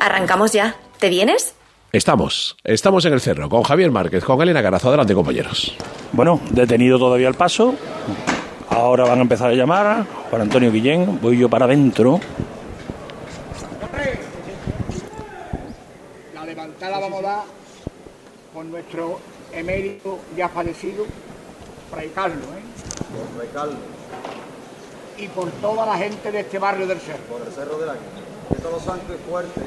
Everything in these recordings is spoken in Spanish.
Arrancamos ya. ¿Te vienes? Estamos, estamos en el cerro, con Javier Márquez, con Elena Garazo. Adelante, compañeros. Bueno, detenido todavía el paso. Ahora van a empezar a llamar. Para Antonio Guillén, voy yo para adentro. La levantada vamos a dar con nuestro emérito ya fallecido, Fray Carlos, ¿eh? Fray Carlos, Y por toda la gente de este barrio del Cerro. por el cerro de la que todos los santos fuertes.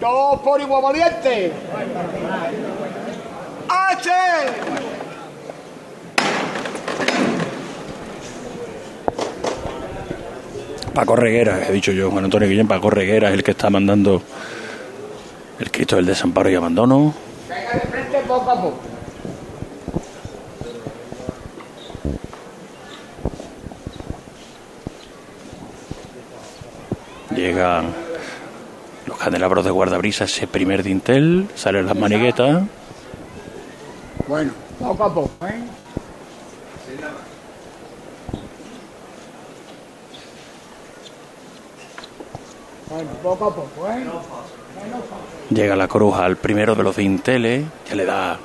¡Todos por igual valiente! ¡H! Paco Reguera, he dicho yo, Juan Antonio Guillén, Paco Reguera es el que está mandando el Cristo del Desamparo y Abandono. Venga de frente poco a poco. Llegan candelabros de guardabrisa, ese primer dintel, salen las maniguetas. Bueno, poco a poco, ¿eh? Bueno, poco a poco, ¿eh? Llega la cruz al primero de los dinteles, que le da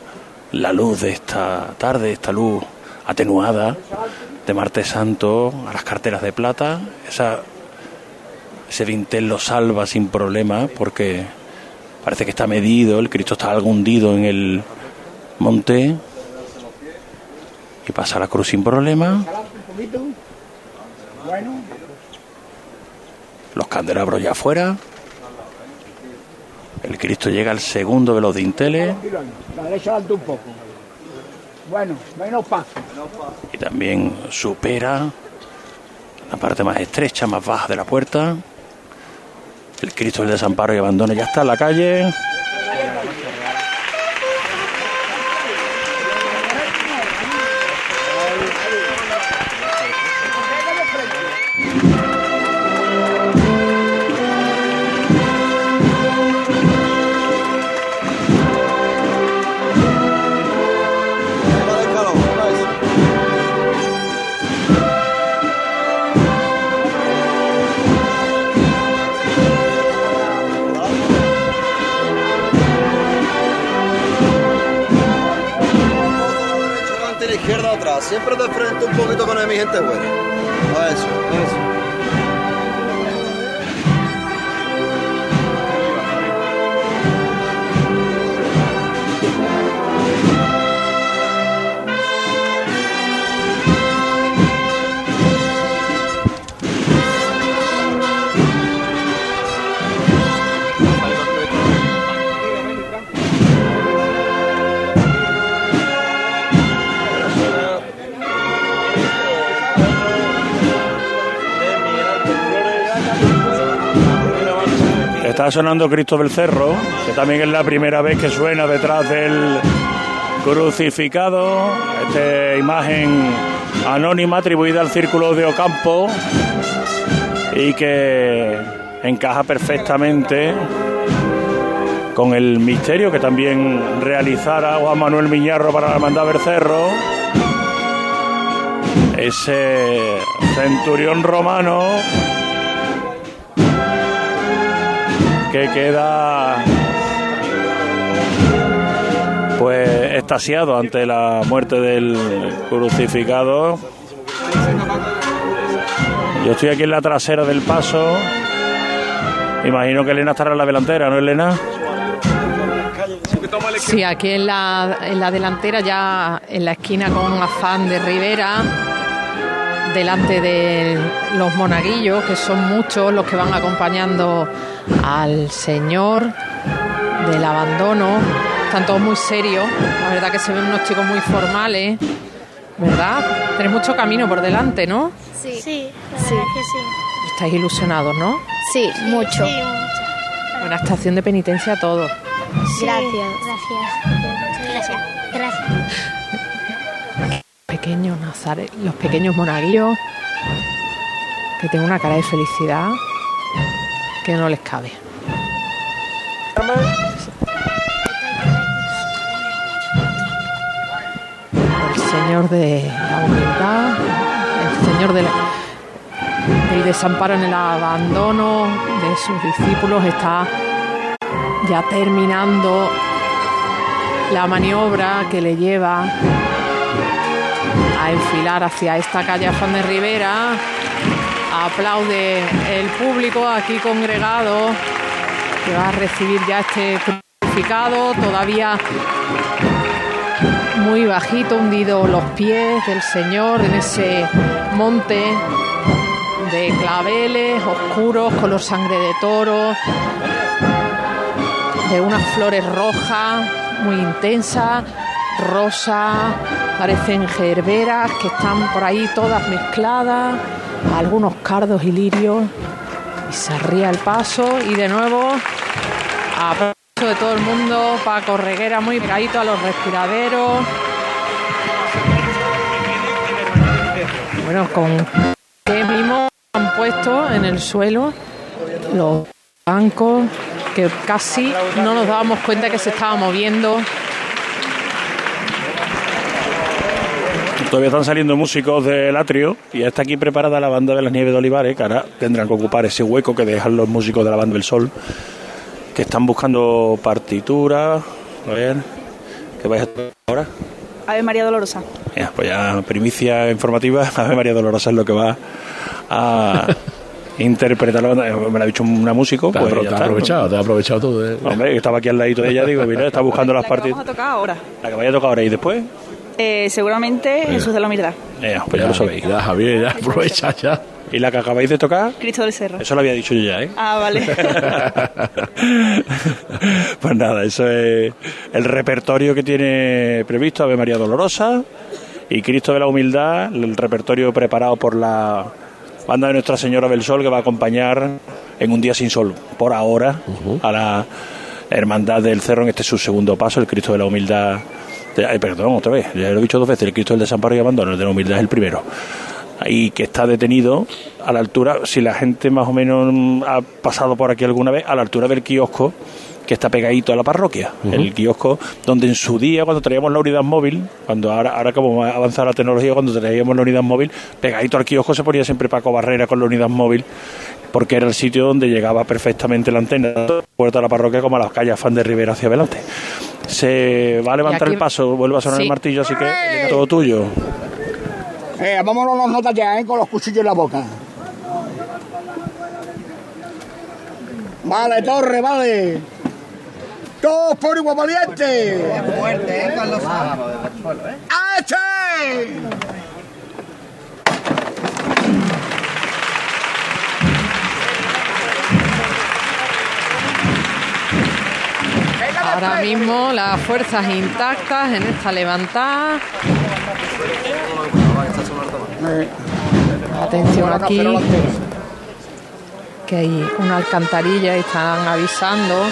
la luz de esta tarde, esta luz atenuada de martes santo a las carteras de plata. Esa, ese dintel lo salva sin problema porque parece que está medido, el Cristo está algo hundido en el monte y pasa la cruz sin problema. Los candelabros ya afuera. El Cristo llega al segundo de los dinteles tranquilo ahí. La derecha adelante un poco. Bueno, menos paso. y también supera la parte más estrecha, más baja de la puerta. El Cristo del desamparo y abandono ya está en la calle. Mi gente buena. A eso, eso. Está sonando Cristo del Cerro, que también es la primera vez que suena detrás del crucificado. Esta imagen anónima atribuida al círculo de Ocampo y que encaja perfectamente con el misterio que también realizara Juan Manuel Miñarro para la Hermandad del Cerro. Ese centurión romano que queda pues extasiado ante la muerte del crucificado. Yo estoy aquí en la trasera del paso. Imagino que Elena estará en la delantera, ¿no, Elena? Sí, aquí en la, en la delantera, ya en la esquina con afán de Rivera, delante de los monaguillos, que son muchos los que van acompañando al Señor del abandono. Están todos muy serios, la verdad que se ven unos chicos muy formales, ¿verdad? Tenéis mucho camino por delante, ¿no? Sí, sí, la Sí. verdad que sí. Estáis ilusionados, ¿no? Sí, mucho. Buena estación de penitencia a todos. Gracias. Gracias. Gracias. Gracias. Pequeños nazares, los pequeños monaguillos, que tienen una cara de felicidad que no les cabe. El Señor de la humildad, el Señor de del desamparo en el abandono de sus discípulos está ya terminando la maniobra que le lleva a enfilar hacia esta calle Afán de Rivera. Aplaude el público aquí congregado que va a recibir ya este crucificado, todavía muy bajito, hundido los pies del Señor en ese monte de claveles oscuros, color sangre de toro, de unas flores rojas muy intensas, rosa, parecen gerberas que están por ahí todas mezcladas, algunos cardos y lirios, y se ría el paso y de nuevo aplauso de todo el mundo, Paco Reguera muy pegadito a los respiraderos. Bueno, con qué mimo han puesto en el suelo los bancos que casi no nos dábamos cuenta que se estaba moviendo. Todavía están saliendo músicos del atrio y ya está aquí preparada la banda de las Nieves de Olivares, que ahora tendrán que ocupar ese hueco que dejan los músicos de la banda del Sol, que están buscando partituras. A ver, ¿qué vais a tocar ahora? Ave María Dolorosa. Ya, pues ya, primicia informativa, Ave María Dolorosa es lo que va a interpretar la banda. Me lo ha dicho una músico, Te pues te has aprovechado, te has aprovechado tú. ¿eh? Hombre, estaba aquí al ladito de ella, digo, mira, está buscando las La que vamos a tocar ahora. La que vaya a tocar ahora y después, Eh, seguramente Jesús de la Humildad. pues ya lo sabéis. Ya, Javier, ya aprovecha ya. Y la que acabáis de tocar, Cristo del Cerro. eso lo había dicho yo ya, ¿eh? Ah, vale. pues nada, eso es el repertorio que tiene previsto Ave María Dolorosa y Cristo de la Humildad, el repertorio preparado por la banda de Nuestra Señora del Sol que va a acompañar en un día sin sol, por ahora, a la Hermandad del Cerro en este su segundo paso, el Cristo de la Humildad. Ay, perdón, otra vez, ya lo he dicho dos veces, el Cristo del Desamparo y Abandono, el de la Humildad es el primero. Ahí que está detenido a la altura, si la gente más o menos ha pasado por aquí alguna vez, a la altura del kiosco que está pegadito a la parroquia. El kiosco donde en su día, cuando traíamos la unidad móvil, cuando ahora, ahora como ha avanzado la tecnología, cuando traíamos la unidad móvil, pegadito al kiosco se ponía siempre Paco Barrera con la unidad móvil, porque era el sitio donde llegaba perfectamente la antena, tanto a la puerta de la parroquia como a las calles Fan de Rivera hacia adelante. Se va a levantar aquí- el paso, vuelve a sonar Sí. el martillo, así que todo tuyo. Eh, vámonos las notas ya, ¿eh? Con los cuchillos en la boca. Vale, torre, vale. Todos por igual valiente. Fuerte, ¿eh, Carlos? ¡Ache! Ahora mismo las fuerzas intactas en esta levantada. Atención aquí, que hay una alcantarilla y están avisando.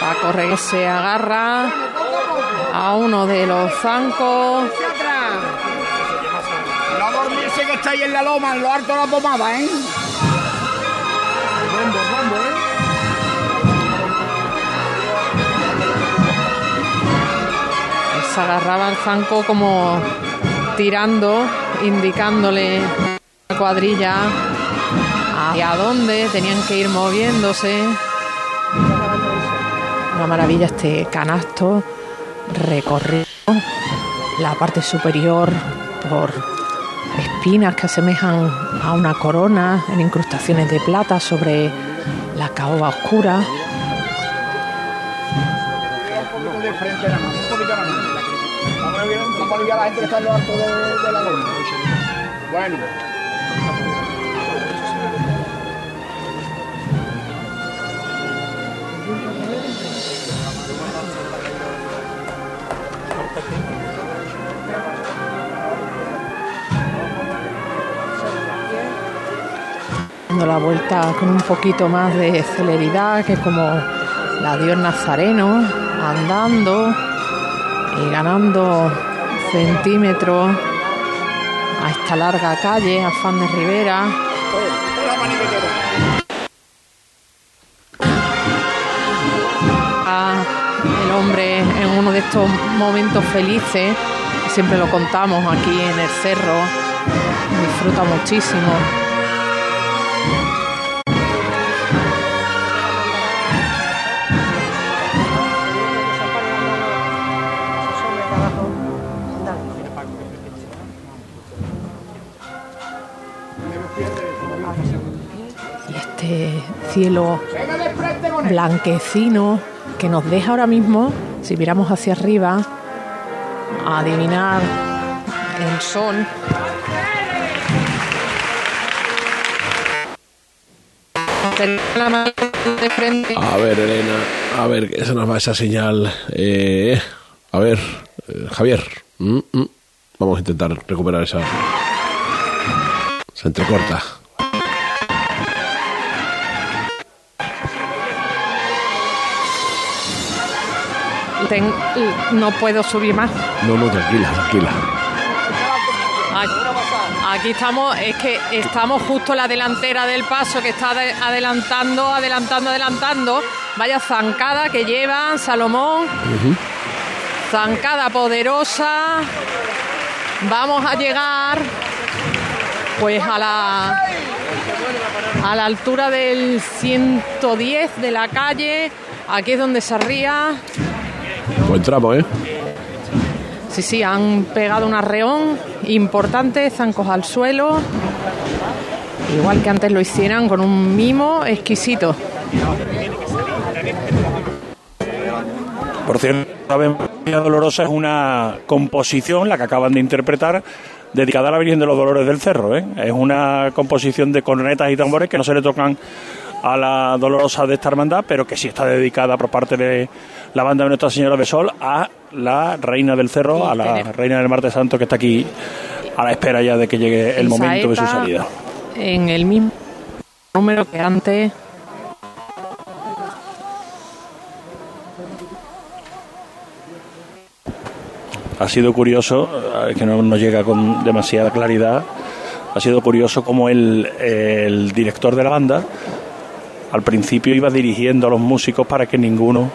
Paco Reyes se agarra a uno de los zancos. No dormirse que está ahí en la loma, en lo alto de la pomada, ¿eh? Agarraba al zanco como tirando, indicándole la cuadrilla hacia dónde tenían que ir moviéndose. Una maravilla este canasto recorrido la parte superior por espinas que asemejan a una corona en incrustaciones de plata sobre la caoba oscura. Un poquito de frente nada más. Vamos a ver- Vamos a aliviar a la gente que está en lo alto de, la loma. Bueno. dando la vuelta con un poquito más de celeridad que como la dio el Nazareno, andando y ganando centímetros a esta larga calle, Afán de Rivera. A el hombre en uno de estos momentos felices, siempre lo contamos aquí en el cerro, disfruta muchísimo cielo blanquecino que nos deja ahora mismo, si miramos hacia arriba, a adivinar el sol. A ver, Elena, a ver, que se nos va esa señal. Eh, a ver, eh, Javier, mm, mm. vamos a intentar recuperar esa. Se entrecorta. Ten- no puedo subir más. No, no, tranquila, tranquila. Aquí, aquí estamos, es que estamos justo en la delantera del paso que está ade- adelantando, adelantando, adelantando. Vaya zancada que lleva Salomón. Zancada poderosa. Vamos a llegar pues a la a la altura del 110 de la calle. Aquí es donde se ría. Buen tramo, ¿eh? Sí, sí, han pegado un arreón importante, zancos al suelo. Igual que antes lo hicieran con un mimo exquisito. Por cierto, María Dolorosa es una composición, la que acaban de interpretar, dedicada a la Virgen de los Dolores del Cerro. ¿eh? Es una composición de cornetas y tambores que no se le tocan a la Dolorosa de esta hermandad, pero que sí está dedicada por parte de la banda de Nuestra Señora de Sol a la Reina del Cerro, a la Reina del Martes Santo que está aquí a la espera ya de que llegue el Y momento de su salida. En el mismo número que antes. ha sido curioso, eh, que no nos llega con demasiada claridad, ha sido curioso como el, el director de la banda al principio iba dirigiendo a los músicos para que ninguno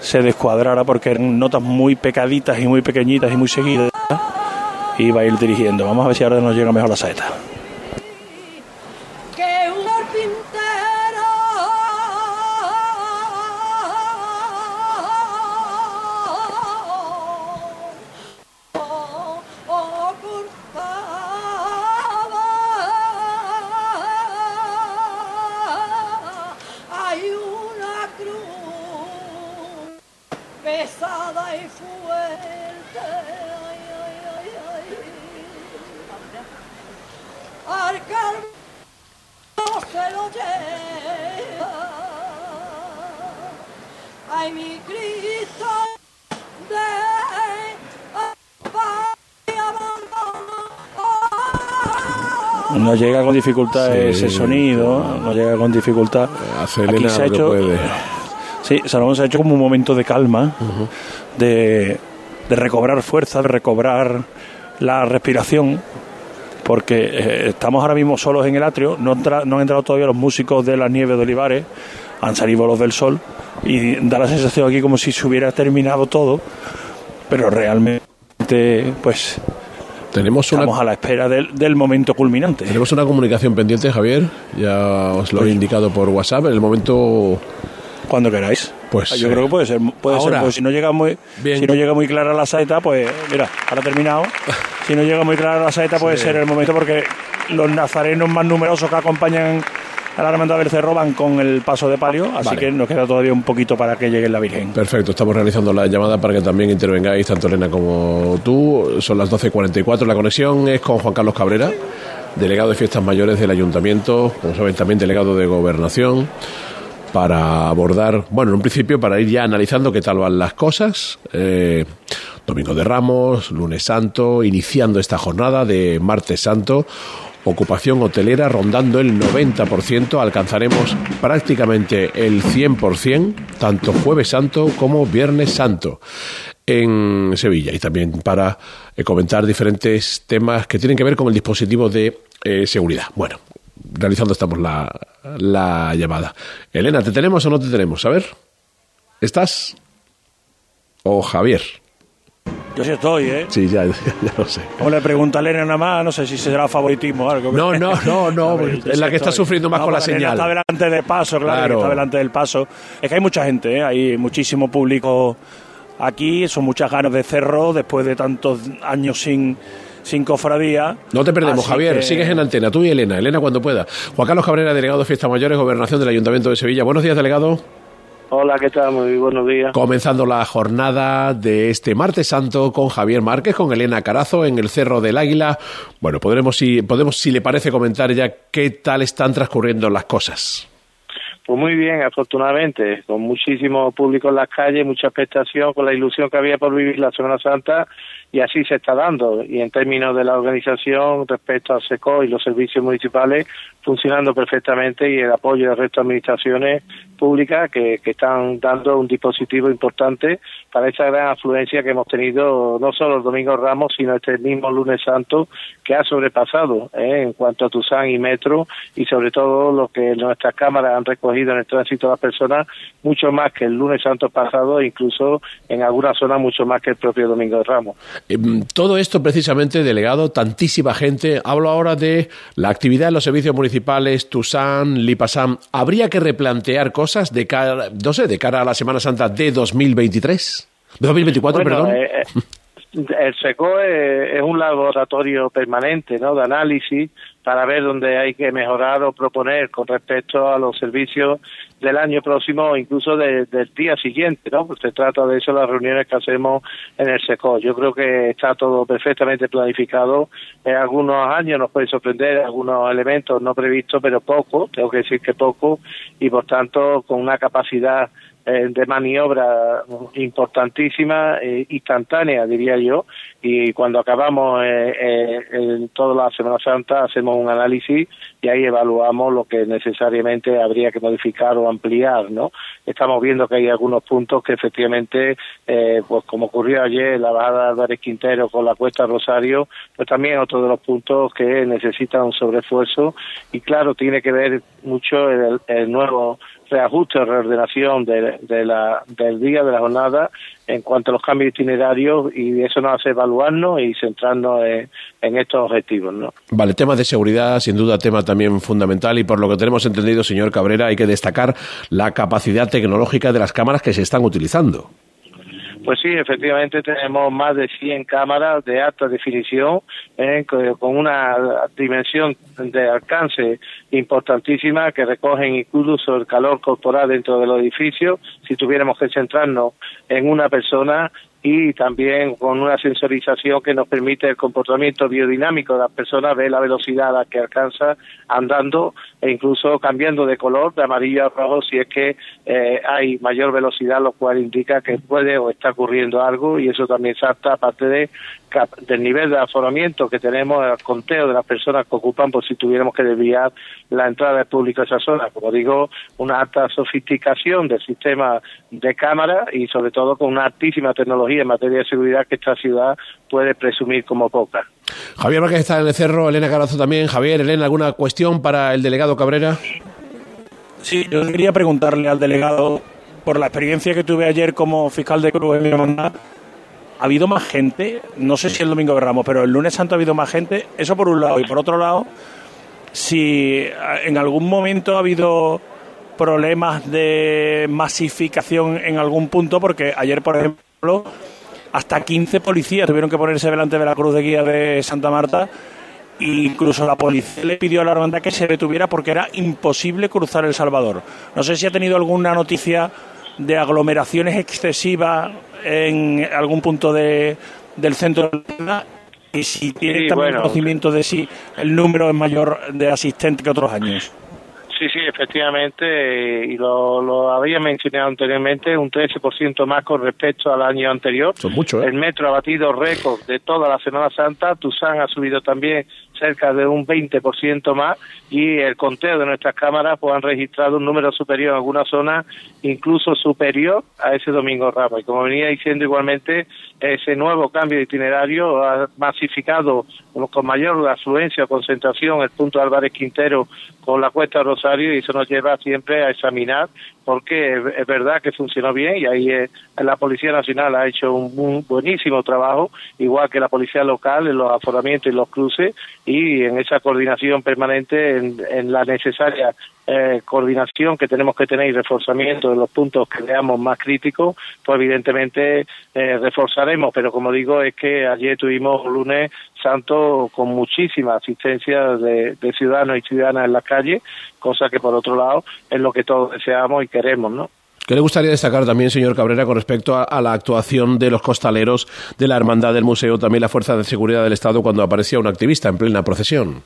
se descuadrara porque eran notas muy pecaditas y muy pequeñitas y muy seguidas. Iba a ir dirigiendo. Vamos a ver si ahora nos llega mejor la saeta. No llega con dificultad Sí. ese sonido, no llega con dificultad. Hace Aquí se ha lo que hecho, puede. Sí, Salomón se ha hecho como un momento de calma, de, de recobrar fuerza, de recobrar la respiración, porque eh, estamos ahora mismo solos en el atrio, no, entra- no han entrado todavía los músicos de las nieves de Olivares, han salido los del sol, y da la sensación aquí como si se hubiera terminado todo, pero realmente, pues, Tenemos una, estamos a la espera del, del momento culminante. tenemos una comunicación pendiente, Javier. Ya os lo he indicado por WhatsApp. En el momento. Cuando queráis. Pues, Yo creo que puede ser, puede ahora. ser, pues si no llega muy, Bien. si no llega muy clara la saeta, pues mira, ahora ha terminado. Si no llega muy clara la saeta, puede Sí. ser el momento porque los nazarenos más numerosos que acompañan a la hermandad del cerro van con el paso de palio, así Vale. que nos queda todavía un poquito para que llegue la Virgen. Perfecto, estamos realizando la llamada para que también intervengáis, tanto Elena como tú. Son las 12.44. La conexión es con Juan Carlos Cabrera, delegado de Fiestas Mayores del Ayuntamiento, como saben, también delegado de Gobernación, para abordar, bueno, en un principio, para ir ya analizando qué tal van las cosas. Eh, Domingo de Ramos, lunes santo, iniciando esta jornada de martes santo. Ocupación hotelera rondando el 90%, alcanzaremos prácticamente el 100%, tanto jueves santo como viernes santo en Sevilla. Y también para eh, comentar diferentes temas que tienen que ver con el dispositivo de eh, seguridad. Bueno, realizando estamos la, la llamada. Elena, ¿te tenemos o no te tenemos? A ver, ¿estás? O Javier. Yo sí estoy, ¿eh? Sí, ya, ya, ya lo sé. Como le pregunta a Elena nada más, no sé si será favoritismo o algo. No, no, no, no, ver, es la que está sufriendo más No, con la señal. Está delante del paso, claro, está delante del paso. Es que hay mucha gente, ¿eh? hay muchísimo público aquí, son muchas ganas de cerro después de tantos años sin, sin cofradía. No te perdemos, Así Javier. que- Sigues en antena, tú y Elena. Elena, cuando pueda. Juan Carlos Cabrera, delegado de Fiestas Mayores, Gobernación del Ayuntamiento de Sevilla. Buenos días, delegado. Hola, ¿qué tal? Muy buenos días. Comenzando la jornada de este martes santo con Javier Márquez, con Elena Carazo en el Cerro del Águila. Bueno, podremos, si, podemos, si le parece, comentar ya qué tal están transcurriendo las cosas. Pues muy bien, afortunadamente, con muchísimo público en las calles, mucha expectación, con la ilusión que había por vivir la Semana Santa, y así se está dando. Y en términos de la organización, respecto al SECO y los servicios municipales, funcionando perfectamente y el apoyo del resto de administraciones públicas que, que están dando un dispositivo importante para esa gran afluencia que hemos tenido no solo el Domingo Ramos, sino este mismo lunes santo que ha sobrepasado ¿eh? en cuanto a Tuzán y Metro y sobre todo lo que nuestras cámaras han recogido en el tránsito de las personas, mucho más que el lunes santo pasado e incluso en algunas zonas mucho más que el propio Domingo Ramos. Em, Todo esto precisamente, delegado, tantísima gente. Hablo ahora de la actividad en los servicios municipales, Tusán, Lipasam. ¿Habría que replantear cosas de cara, no sé, de cara a la Semana Santa de 2023? De 2024, Bueno, perdón. eh, eh, el SECO es, es un laboratorio permanente ¿no? de análisis para ver dónde hay que mejorar o proponer con respecto a los servicios del año próximo o incluso de- del día siguiente. ¿no? Pues se trata de eso las reuniones que hacemos en el SECO. Yo creo que está todo perfectamente planificado. En algunos años nos puede sorprender algunos elementos no previstos, pero poco, tengo que decir que poco, y por tanto con una capacidad eh, de maniobra importantísima, eh, instantánea, diría yo, y cuando acabamos eh, eh, en toda la Semana Santa hacemos un análisis y ahí evaluamos lo que necesariamente habría que modificar o ampliar, ¿no? Estamos viendo que hay algunos puntos que efectivamente, eh, pues como ocurrió ayer, la bajada de Álvarez Quintero con la Cuesta Rosario, pues también otro de los puntos que necesitan un sobreesfuerzo y claro, tiene que ver mucho el, el nuevo reajuste o reordenación de, de la, del día, de la jornada, en cuanto a los cambios itinerarios y eso nos hace evaluarnos y centrarnos en, estos objetivos, ¿no? Vale, tema de seguridad, sin duda, tema también fundamental y por lo que tenemos entendido, señor Cabrera, hay que destacar la capacidad tecnológica de las cámaras que se están utilizando. Pues sí, efectivamente tenemos más de 100 cámaras de alta definición eh, co- con una dimensión de alcance importantísima que recogen incluso el calor corporal dentro del edificio, si tuviéramos que centrarnos en una persona y también con una sensorización que nos permite el comportamiento biodinámico de las personas, ver la velocidad a la que alcanza andando e incluso cambiando de color de amarillo a rojo si es que eh, hay mayor velocidad, lo cual indica que puede o está ocurriendo algo y eso también salta aparte de del nivel de aforamiento que tenemos, el conteo de las personas que ocupan por si tuviéramos que desviar la entrada del público a esa zona. Como digo, una alta sofisticación del sistema de cámara y sobre todo con una altísima tecnología en materia de seguridad que esta ciudad puede presumir como poca. Javier Márquez está en el cerro, Elena Carazo también. Javier, Elena, ¿alguna cuestión para el delegado Cabrera? Sí, yo quería preguntarle al delegado, por la experiencia que tuve ayer como fiscal de Cruz en mi hermandad, ¿ha habido más gente? No sé si el domingo de Ramos, pero el lunes santo ha habido más gente. Eso por un lado. Y por otro lado, si en algún momento ha habido problemas de masificación en algún punto, porque ayer, por ejemplo, hasta 15 policías tuvieron que ponerse delante de la cruz de guía de Santa Marta. e Incluso la policía le pidió a la hermandad que se detuviera porque era imposible cruzar El Salvador. No sé si ha tenido alguna noticia de aglomeraciones excesivas en algún punto de, del centro de la ciudad y si tiene Sí, también bueno. conocimiento de si el número es mayor de asistentes que otros años. Efectivamente, y lo, lo había mencionado anteriormente, un 13% más con respecto al año anterior. Son mucho, ¿eh? El metro ha batido récord de toda la Semana Santa, Tuzán ha subido también cerca de un 20% más y el conteo de nuestras cámaras pues han registrado un número superior en algunas zonas, incluso superior a ese Domingo Ramos. Y como venía diciendo igualmente, ese nuevo cambio de itinerario ha masificado con mayor afluencia o concentración el punto Álvarez Quintero con la Cuesta Rosario y eso nos lleva siempre a examinar porque es- es verdad que funcionó bien y ahí eh, la Policía Nacional ha hecho un, un buenísimo trabajo, igual que la Policía Local en los aforamientos y los cruces y en esa coordinación permanente, en, en la necesaria eh, coordinación que tenemos que tener y reforzamiento de los puntos que veamos más críticos, pues evidentemente eh, reforzaremos. Pero como digo, es que ayer tuvimos un lunes santo con muchísima asistencia de ciudadanos y ciudadanas en las calles, cosa que por otro lado es lo que todos deseamos y queremos, ¿no? ¿Qué le gustaría destacar también, señor Cabrera, con respecto a, la actuación de los costaleros, de la Hermandad del Museo, también la Fuerza de Seguridad del Estado cuando aparecía un activista en plena procesión?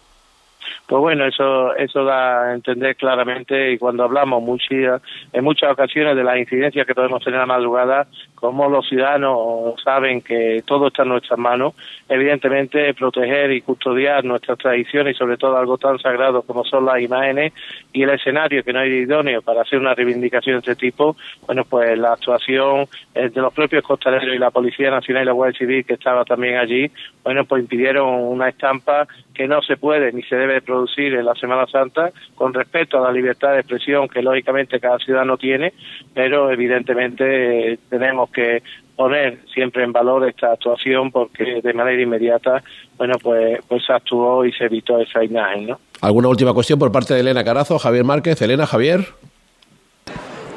Pues bueno, eso eso da a entender claramente y cuando hablamos muchas, en muchas ocasiones de las incidencias que podemos tener a madrugada, como los ciudadanos saben que todo está en nuestras manos, evidentemente proteger y custodiar nuestras tradiciones y sobre todo algo tan sagrado como son las imágenes y el escenario que no hay idóneo para hacer una reivindicación de este tipo, bueno, pues la actuación de los propios costaleros y la Policía Nacional y la Guardia Civil que estaba también allí, bueno, pues impidieron una estampa que no se puede ni se debe producir en la Semana Santa con respecto a la libertad de expresión que lógicamente cada ciudadano tiene, pero evidentemente tenemos que poner siempre en valor esta actuación porque de manera inmediata, bueno, pues, pues se actuó y se evitó esa imagen, ¿no? ¿Alguna última cuestión por parte de Elena Carazo, Javier Márquez? Elena, Javier.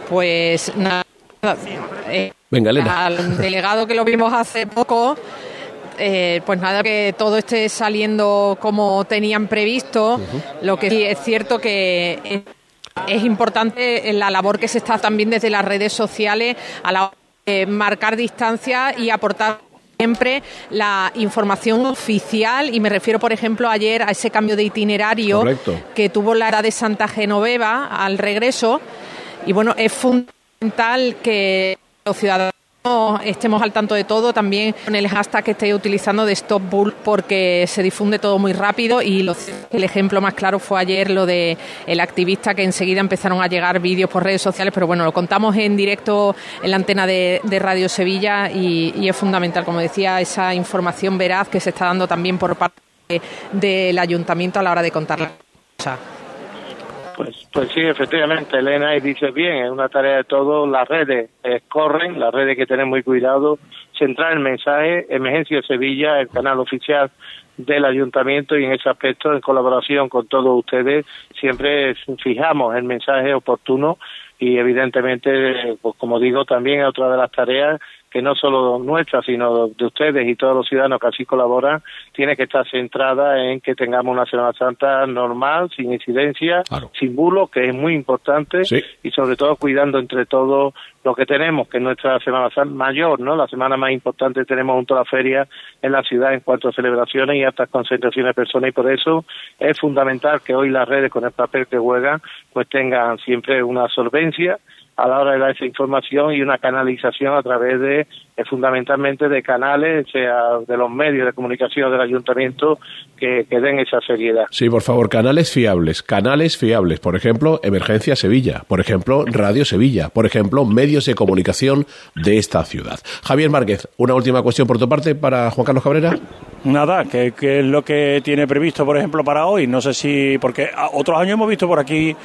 Pues nada. Eh, Venga, Elena. Al delegado que lo vimos hace poco, eh, pues nada, que todo esté saliendo como tenían previsto. Uh -huh. Lo que sí es cierto que es importante la labor que se está también desde las redes sociales a la hora de marcar distancia y aportar siempre la información oficial y me refiero por ejemplo ayer a ese cambio de itinerario Correcto. que tuvo la era de Santa Genoveva al regreso y bueno es fundamental que los ciudadanos estemos al tanto de todo, también con el hashtag que estéis utilizando de Stop Bull, porque se difunde todo muy rápido y lo, el ejemplo más claro fue ayer lo de el activista que enseguida empezaron a llegar vídeos por redes sociales, pero bueno, lo contamos en directo en la antena de, Radio Sevilla y, es fundamental, como decía, esa información veraz que se está dando también por parte de, del ayuntamiento a la hora de contar la cosa. Pues, pues sí, efectivamente, Elena, y dice bien, es una tarea de todos, las redes eh, corren, las redes que tener muy cuidado, centrar el mensaje, Emergencia Sevilla, el canal oficial del ayuntamiento y en ese aspecto, en colaboración con todos ustedes, siempre fijamos el mensaje oportuno y evidentemente, pues como digo, también es otra de las tareas que no solo nuestra, sino de ustedes y todos los ciudadanos que así colaboran, tiene que estar centrada en que tengamos una Semana Santa normal, sin incidencia, claro. sin bulos, que es muy importante, sí. y sobre todo cuidando entre todos lo que tenemos, que es nuestra Semana Santa mayor, ¿no? La semana más importante tenemos junto a la feria en la ciudad en cuanto a celebraciones y hasta concentraciones de personas, y por eso es fundamental que hoy las redes, con el papel que juegan, pues tengan siempre una solvencia, a la hora de dar esa información y una canalización a través de eh, fundamentalmente de canales, sea de los medios de comunicación del ayuntamiento que, que, den esa seriedad. Sí, por favor, canales fiables, canales fiables, por ejemplo, Emergencia Sevilla, por ejemplo, Radio Sevilla, por ejemplo, medios de comunicación de esta ciudad. Javier Márquez, una última cuestión por tu parte para Juan Carlos Cabrera. Nada, ¿qué, qué es lo que tiene previsto, por ejemplo, para hoy? No sé si, porque otros años hemos visto por aquí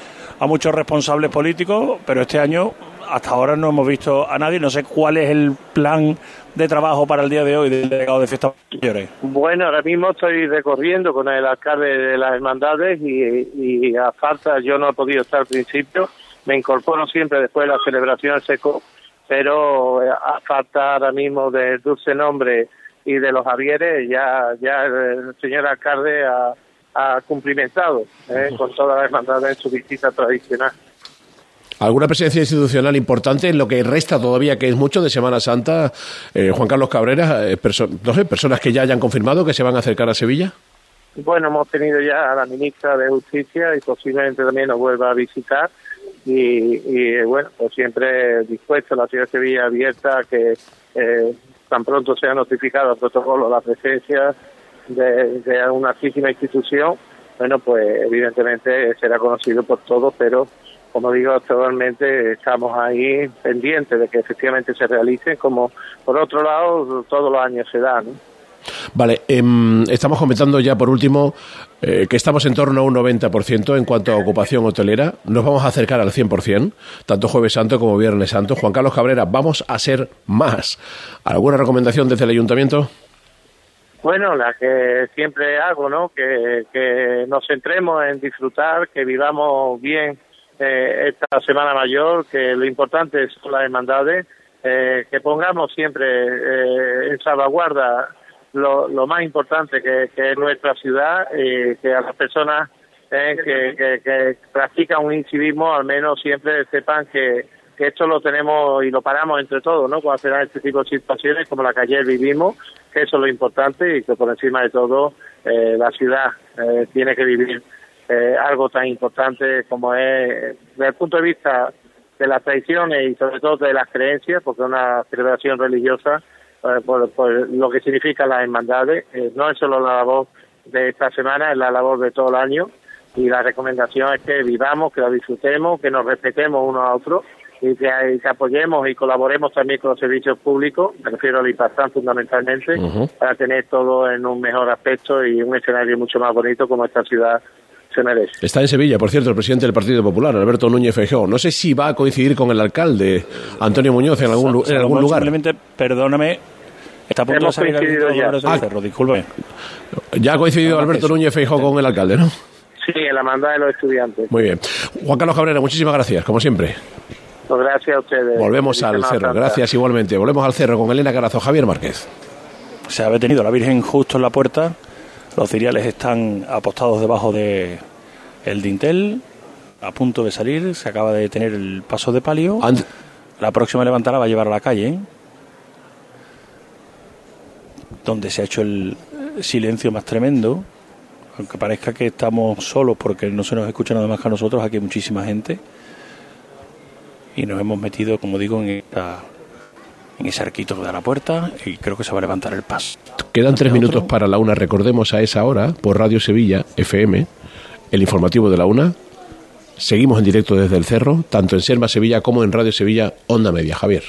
a muchos responsables políticos, pero este año hasta ahora no hemos visto a nadie. No sé cuál es el plan de trabajo para el día de hoy del delegado de fiestas mayores. Bueno, ahora mismo estoy recorriendo con el alcalde de las hermandades y, a falta, yo no he podido estar al principio, me incorporo siempre después de la celebración al seco, pero a falta ahora mismo del dulce nombre y de los Javieres, ya, ya el señor alcalde ha, ha cumplimentado eh, con todas las hermandades en su visita tradicional. ¿Alguna presencia institucional importante en lo que resta todavía, que es mucho de Semana Santa? Eh, Juan Carlos Cabrera, eh, no sé, personas que ya hayan confirmado que se van a acercar a Sevilla. Bueno, hemos tenido ya a la ministra de Justicia y posiblemente también nos vuelva a visitar. Y, y bueno, pues siempre dispuesto la ciudad de Sevilla abierta que eh, tan pronto sea notificado el protocolo la presencia de, una altísima institución, bueno, pues evidentemente será conocido por todos, pero como digo, actualmente estamos ahí pendientes de que efectivamente se realicen, como por otro lado todos los años se. ¿no? Vale, eh, estamos comentando ya por último eh, que estamos en torno a un 90% en cuanto a ocupación hotelera. Nos vamos a acercar al 100%, tanto Jueves Santo como Viernes Santo. Juan Carlos Cabrera, vamos a ser más. ¿Alguna recomendación desde el Ayuntamiento? Bueno, la que siempre hago, ¿no? Que, nos centremos en disfrutar, que vivamos bien eh, esta Semana Mayor, que lo importante son las hermandades, eh, que pongamos siempre eh, en salvaguarda lo, más importante que, es nuestra ciudad y que a las personas eh, que, que, que practican un incivismo al menos siempre sepan que, que esto lo tenemos y lo paramos entre todos, ¿no? Cuando se dan este tipo de situaciones como la que ayer vivimos, que eso es lo importante y que por encima de todo eh, la ciudad eh, tiene que vivir eh, algo tan importante como es, desde el punto de vista de las tradiciones y sobre todo de las creencias, porque una celebración religiosa, eh, por, lo que significa las hermandades, no es solo la labor de esta semana, es la labor de todo el año y la recomendación es que vivamos, que la disfrutemos, que nos respetemos unos a otros y que, y que apoyemos y colaboremos también con los servicios públicos, me refiero al IPASTAN fundamentalmente, para tener todo en un mejor aspecto y un escenario mucho más bonito como esta ciudad se merece. Está en Sevilla, por cierto, el presidente del Partido Popular, Alberto Núñez Feijóo. No sé si va a coincidir con el alcalde Antonio Muñoz en algún, en algún lugar. Simplemente, perdóname, está a punto de Hemos salir coincidido Alberto ya. Ah. Cerro. Ya ha coincidido Alberto Núñez Feijóo con el alcalde, ¿no? Sí, en la hermandad de los estudiantes. Muy bien. Juan Carlos Cabrera, muchísimas gracias, como siempre. Pues gracias a ustedes. Volvemos al cerro. Santa. Gracias igualmente. Volvemos al cerro con Elena Carazo, Javier Márquez. Se ha detenido la Virgen justo en la puerta. Los ciriales están apostados debajo de el dintel, a punto de salir. Se acaba de detener el paso de palio. La próxima levantada va a llevar a la calle, donde se ha hecho el silencio más tremendo. Aunque parezca que estamos solos porque no se nos escucha nada más que a nosotros, aquí hay muchísima gente. Y nos hemos metido, como digo, en, esta- en ese arquito que da a la puerta y creo que se va a levantar el paso. Quedan tres ¿Otro? minutos para la una. Recordemos a esa hora, por Radio Sevilla, FM, el informativo de la una. Seguimos en directo desde el cerro, tanto en Selma Sevilla como en Radio Sevilla, Onda Media. Javier.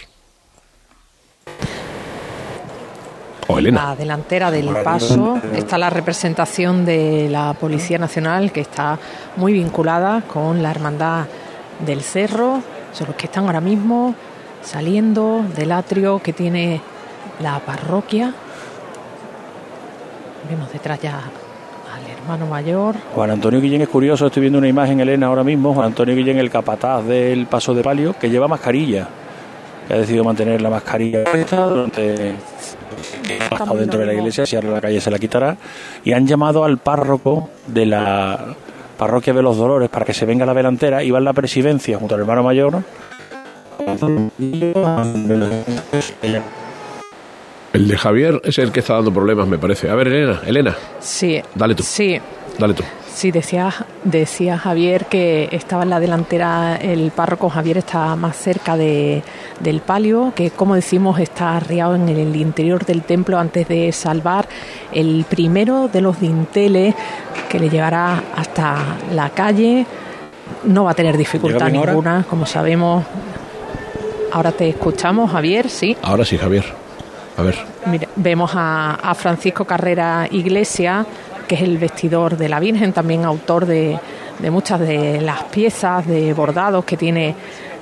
O Elena. La delantera del paso está la representación de la Policía Nacional que está muy vinculada con la Hermandad del Cerro, son los que están ahora mismo saliendo del atrio que tiene la parroquia. Vemos detrás ya al hermano mayor. Juan Antonio Guillén es curioso, estoy viendo una imagen, Elena, ahora mismo. Juan Antonio Guillén, el capataz del paso de palio, que lleva mascarilla. Que ha decidido mantener la mascarilla puesta durante. Ha estado dentro de la iglesia, si ahora en la calle se la quitará. Y han llamado al párroco de la parroquia de los Dolores para que se venga a la delantera. Iba en la presidencia junto al hermano mayor. El de Javier es el que está dando problemas, me parece. A ver, Elena, Elena, Sí. Dale tú. Sí. Dale tú. Sí, decía, decía Javier que estaba en la delantera, el párroco Javier está más cerca de, del palio, que como decimos está arriado en el interior del templo antes de salvar el primero de los dinteles que le llevará hasta la calle. No va a tener dificultad ahora? ninguna, como sabemos. Ahora te escuchamos, Javier, sí. Ahora sí, Javier. A ver. Mira, vemos a, a Francisco Carrera Iglesia, que es el vestidor de la Virgen, también autor de, de muchas de las piezas de bordados que tiene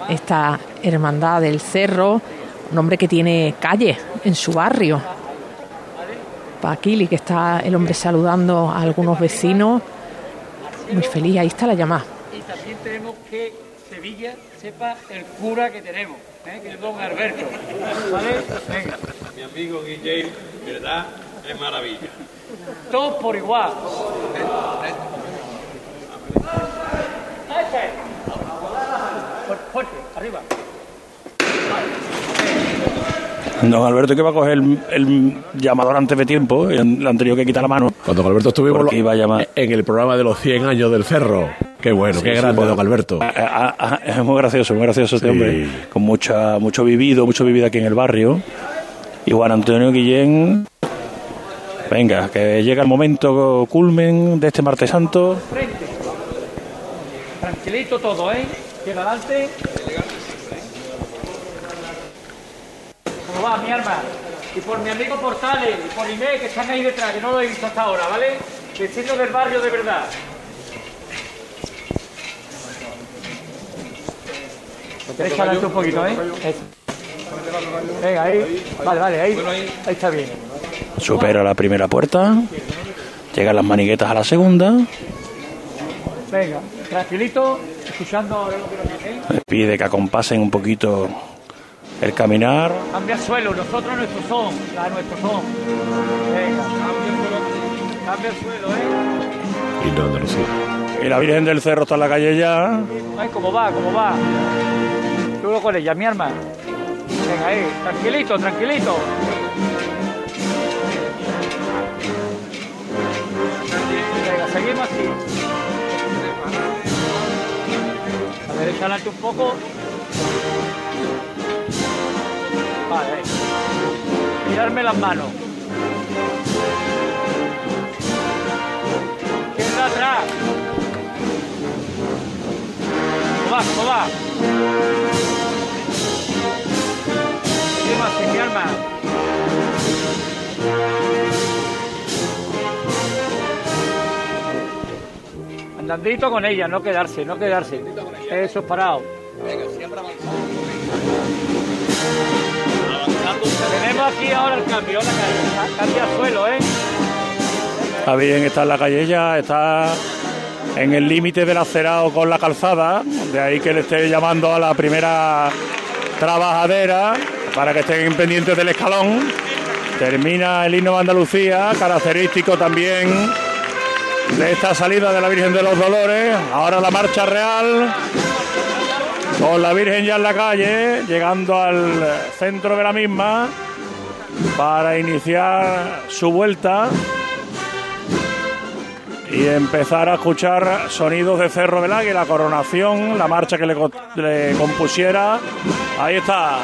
esta hermandad del cerro, un hombre que tiene calle en su barrio. Paquili, que está el hombre saludando a algunos vecinos, muy feliz, ahí está la llamada. Y también tenemos que Sevilla sepa el cura que tenemos, ¿eh? que es don Alberto. ¿Vale? Venga. Mi amigo Guillén, ¿verdad? Es maravilla. Todos por igual. Ese. Fuerte, fuerte, arriba. Don Alberto que va a coger el, el llamador antes de tiempo, y le han tenido que quitar la mano. Cuando don Alberto estuvimos Porque iba a llamar. en el programa de los 100 años del cerro. Qué bueno, Sí, qué grande, don Alberto. Ah, ah, ah, Es muy gracioso, muy gracioso este Sí. hombre, con mucha, mucho vivido, mucho vivido aquí en el barrio. Y Juan Antonio Guillén, venga, que llega el momento culmen de este martes santo. Tranquilito todo, ¿eh? Llega adelante. ¿Cómo va, mi arma? Y por mi amigo Portales y por Inés, que están ahí detrás, que no lo he visto hasta ahora, ¿vale? Vecinos del barrio de verdad. Adelante un poquito, ¿eh? Venga, ahí. Vale, vale, ahí. Ahí está bien. Supera la primera puerta. Llegan las maniguetas a la segunda. Venga, tranquilito, escuchando lo. Les pide que acompasen un poquito el caminar. Cambia el suelo, nosotros nuestro son, la nuestro son. Venga, cambia el suelo, cambia el suelo, ¿eh? Y Andalucía. Y la Virgen del Cerro está en la calle ya. Ay, cómo va, cómo va. Tú con ella, mi arma. Venga, ahí, tranquilito, tranquilito. Seguimos así. A ver, derecha un poco. Vale. Mirarme las manos. Izquierda atrás. ¿Cómo va? ¿Cómo va? Seguimos así, mi arma. Andandito con ella, no quedarse, no quedarse. Eso es parado. Tenemos aquí ahora el cambio, la suelo, ¿eh? La Virgen está en la calle ya, está en el límite del acerado con la calzada. De ahí que le esté llamando a la primera trabajadera para que estén pendientes del escalón. Termina el himno de Andalucía, característico también de esta salida de la Virgen de los Dolores. Ahora la marcha real. Con la Virgen ya en la calle, llegando al centro de la misma para iniciar su vuelta y empezar a escuchar sonidos de Cerro del Águila, la coronación, la marcha que le, le compusiera. Ahí está.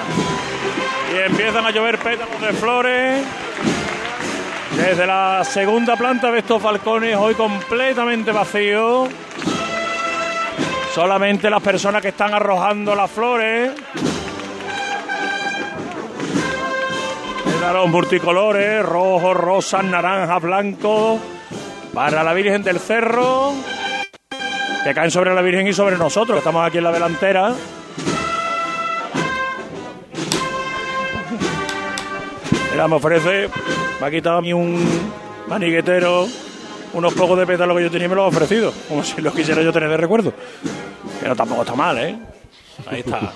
Y empiezan a llover pétalos de flores. Desde la segunda planta de estos balcones, hoy completamente vacíos. Solamente las personas que están arrojando las flores. Pétalos multicolores, rojos, rosas, naranjas, blancos. Para la Virgen del Cerro. Que caen sobre la Virgen y sobre nosotros. Estamos aquí en la delantera. Mira, me ofrece. Me ha quitado a mí un maniguetero. Unos pocos de pétalos que yo tenía y me los ha ofrecido. Como si los quisiera yo tener de recuerdo. No tampoco está mal, ¿eh? Ahí está.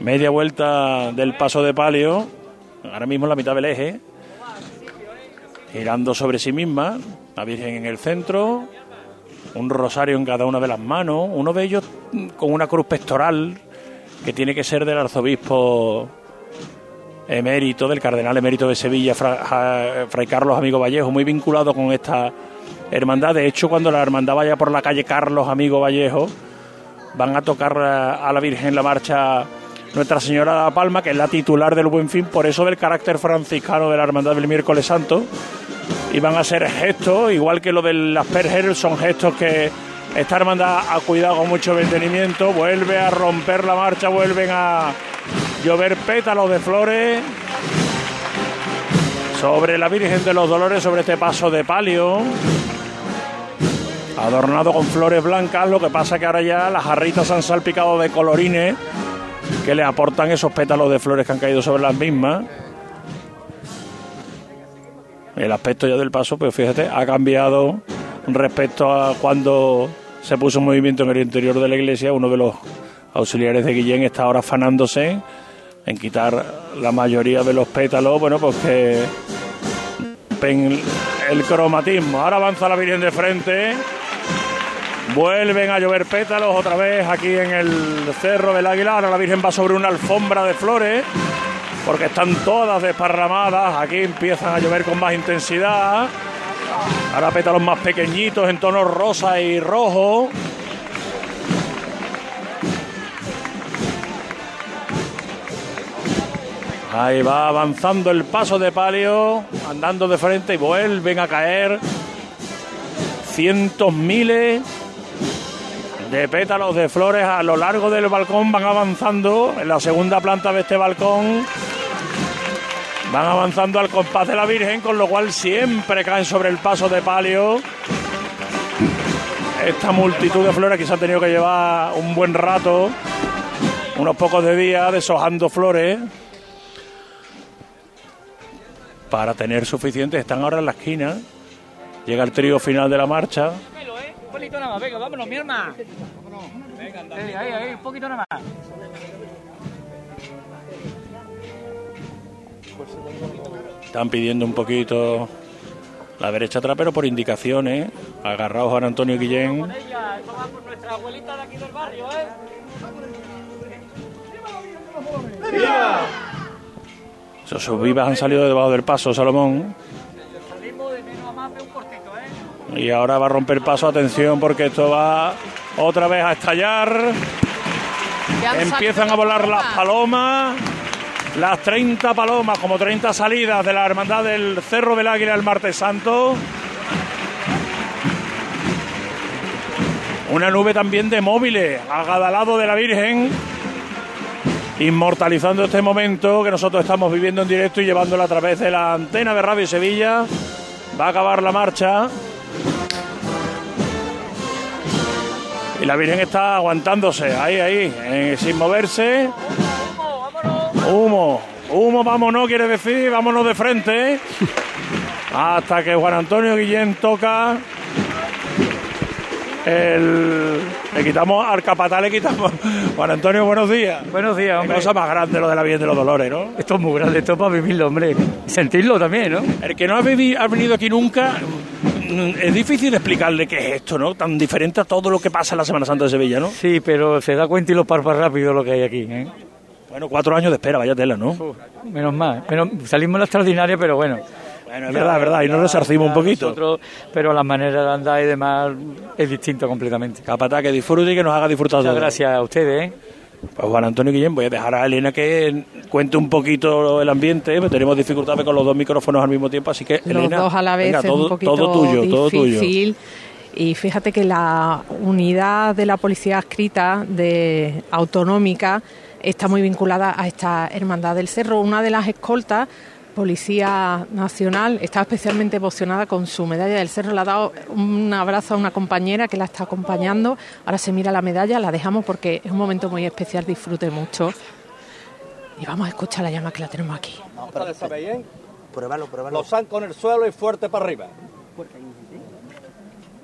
Media vuelta del paso de palio. Ahora mismo en la mitad del eje. Girando sobre sí misma. La Virgen en el centro. Un rosario en cada una de las manos. Uno de ellos con una cruz pectoral. Que tiene que ser del arzobispo emérito, del cardenal emérito de Sevilla, Fra- Fray Carlos Amigo Vallejo, muy vinculado con esta hermandad. De hecho, cuando la hermandad vaya por la calle Carlos Amigo Vallejo, van a tocar a a la Virgen la marcha Nuestra Señora de la Palma, que es la titular del Buen Fin, por eso del carácter franciscano de la hermandad del miércoles santo. Y van a ser gestos, igual que lo del Asperger, son gestos que esta hermandad ha cuidado con mucho mantenimiento. Vuelve a romper la marcha, vuelven a llover pétalos de flores sobre la Virgen de los Dolores, sobre este paso de palio, adornado con flores blancas. Lo que pasa que ahora ya las jarritas se han salpicado de colorines que le aportan esos pétalos de flores que han caído sobre las mismas. El aspecto ya del paso, pues fíjate, ha cambiado respecto a cuando se puso en movimiento en el interior de la iglesia. Uno de los auxiliares de Guillén está ahora afanándose en quitar la mayoría de los pétalos, bueno, pues que el cromatismo. Ahora avanza la Virgen de frente. Vuelven a llover pétalos otra vez aquí en el Cerro del Águila. Ahora la Virgen va sobre una alfombra de flores porque están todas desparramadas. Aquí empiezan a llover con más intensidad. Ahora pétalos más pequeñitos en tonos rosa y rojo. Ahí va avanzando el paso de palio, andando de frente y vuelven a caer cientos, miles de pétalos de flores a lo largo del balcón. Van avanzando en la segunda planta de este balcón. Van avanzando al compás de la Virgen, con lo cual siempre caen sobre el paso de palio. Esta multitud de flores que se han tenido que llevar un buen rato, unos pocos de días deshojando flores. para tener suficientes. Están ahora en la esquina. Llega el trío final de la marcha. Un poquito nada más, venga, vámonos, mi hermana. Venga, anda. Ahí, ahí, ahí, un poquito nada más. Están pidiendo un poquito la derecha atrás, pero por indicaciones. Agarrados Juan Antonio Guillén. ¿eh? Esos vivas han salido debajo del paso, Salomón. ¿eh? Y ahora va a romper paso, atención, porque esto va otra vez a estallar. Empiezan a volar las palomas. Las 30 palomas, como 30 salidas de la Hermandad del Cerro del Águila el martes santo. Una nube también de móviles, agadalado de la Virgen, inmortalizando este momento que nosotros estamos viviendo en directo y llevándolo a través de la antena de Radio Sevilla. Va a acabar la marcha. Y la Virgen está aguantándose, ahí, ahí, eh, sin moverse. Humo, humo, vámonos, quiere decir, vámonos de frente. Hasta que Juan Antonio Guillén toca el... Le quitamos al le quitamos... Juan Antonio, buenos días. Buenos días, Qué hombre. cosa más grande lo de la Virgen de los Dolores, ¿no? Esto es muy grande, esto es para vivirlo, hombre. Y sentirlo también, ¿no? El que no ha, vivi- ha venido aquí nunca, mm, es difícil explicarle qué es esto, ¿no? Tan diferente a todo lo que pasa en la Semana Santa de Sevilla, ¿no? Sí, pero se da cuenta y lo parpa rápido lo que hay aquí, ¿eh? Bueno, cuatro años de espera, vaya tela, ¿no? Menos mal. Menos, salimos la extraordinaria, pero bueno. Bueno, es verdad, es verdad, y nos resarcimos un poquito. Nosotros, pero la manera de andar y demás es distinto completamente. Capataz, que disfrute y que nos haga disfrutar Muchas gracias a ustedes, ¿eh? Pues Juan Antonio Guillén, voy a dejar a Elena que cuente un poquito el ambiente, pero tenemos dificultades con los dos micrófonos al mismo tiempo, así que Los Elena, dos a la vez venga, es todo, un poquito todo tuyo, todo tuyo. Y fíjate que la unidad de la policía adscrita de autonómica está muy vinculada a esta hermandad del cerro. Una de las escoltas, Policía Nacional, está especialmente emocionada con su medalla del cerro. Le ha dado un abrazo a una compañera que la está acompañando. Ahora se mira la medalla, la dejamos porque es un momento muy especial. Disfrute mucho. Y vamos a escuchar la llama que la tenemos aquí. Ustedes sabéis, Pruébalo, pruébalo. Los en el suelo y fuerte para arriba.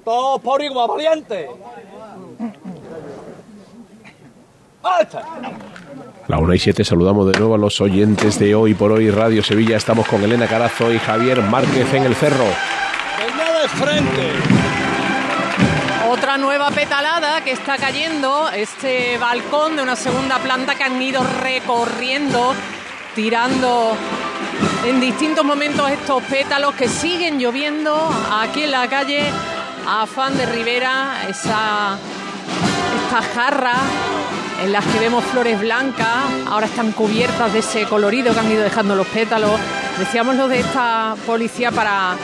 Todos por igual, valiente. ¡Alta! La 1 y 7 saludamos de nuevo a los oyentes de Hoy por Hoy Radio Sevilla. Estamos con Elena Carazo y Javier Márquez en el Cerro. Venga de frente. Otra nueva petalada que está cayendo, este balcón de una segunda planta que han ido recorriendo, tirando en distintos momentos estos pétalos que siguen lloviendo aquí en la calle Afán de Rivera, esa, esta jarra en las que vemos flores blancas, ahora están cubiertas de ese colorido que han ido dejando los pétalos. Decíamos lo de esta policía para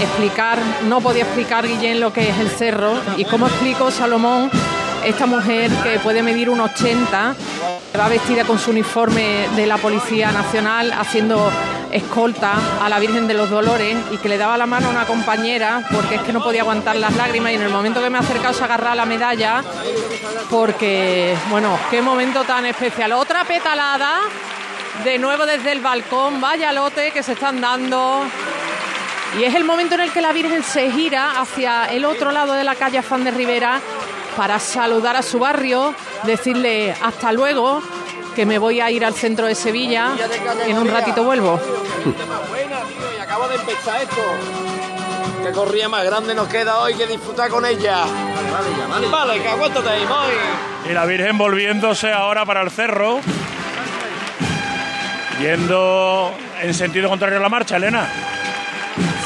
explicar, no podía explicar Guillén lo que es el cerro y cómo explicó Salomón esta mujer que puede medir un 80, que va vestida con su uniforme de la Policía Nacional haciendo escolta a la Virgen de los Dolores y que le daba la mano a una compañera porque es que no podía aguantar las lágrimas y en el momento que me ha acercado se agarra la medalla porque, bueno, qué momento tan especial. Otra petalada, de nuevo desde el balcón, vaya lote que se están dando. Y es el momento en el que la Virgen se gira hacia el otro lado de la calle Afán de Rivera para saludar a su barrio, decirle hasta luego, que me voy a ir al centro de Sevilla y en un ratito vuelvo. Y acabo de empezar esto. Qué corrida más grande nos queda hoy que disfrutar con ella. Vale, vale, ya, vale. Vale, que aguántate ahí, voy. Y la Virgen volviéndose ahora para el cerro. Yendo en sentido contrario a la marcha, Elena.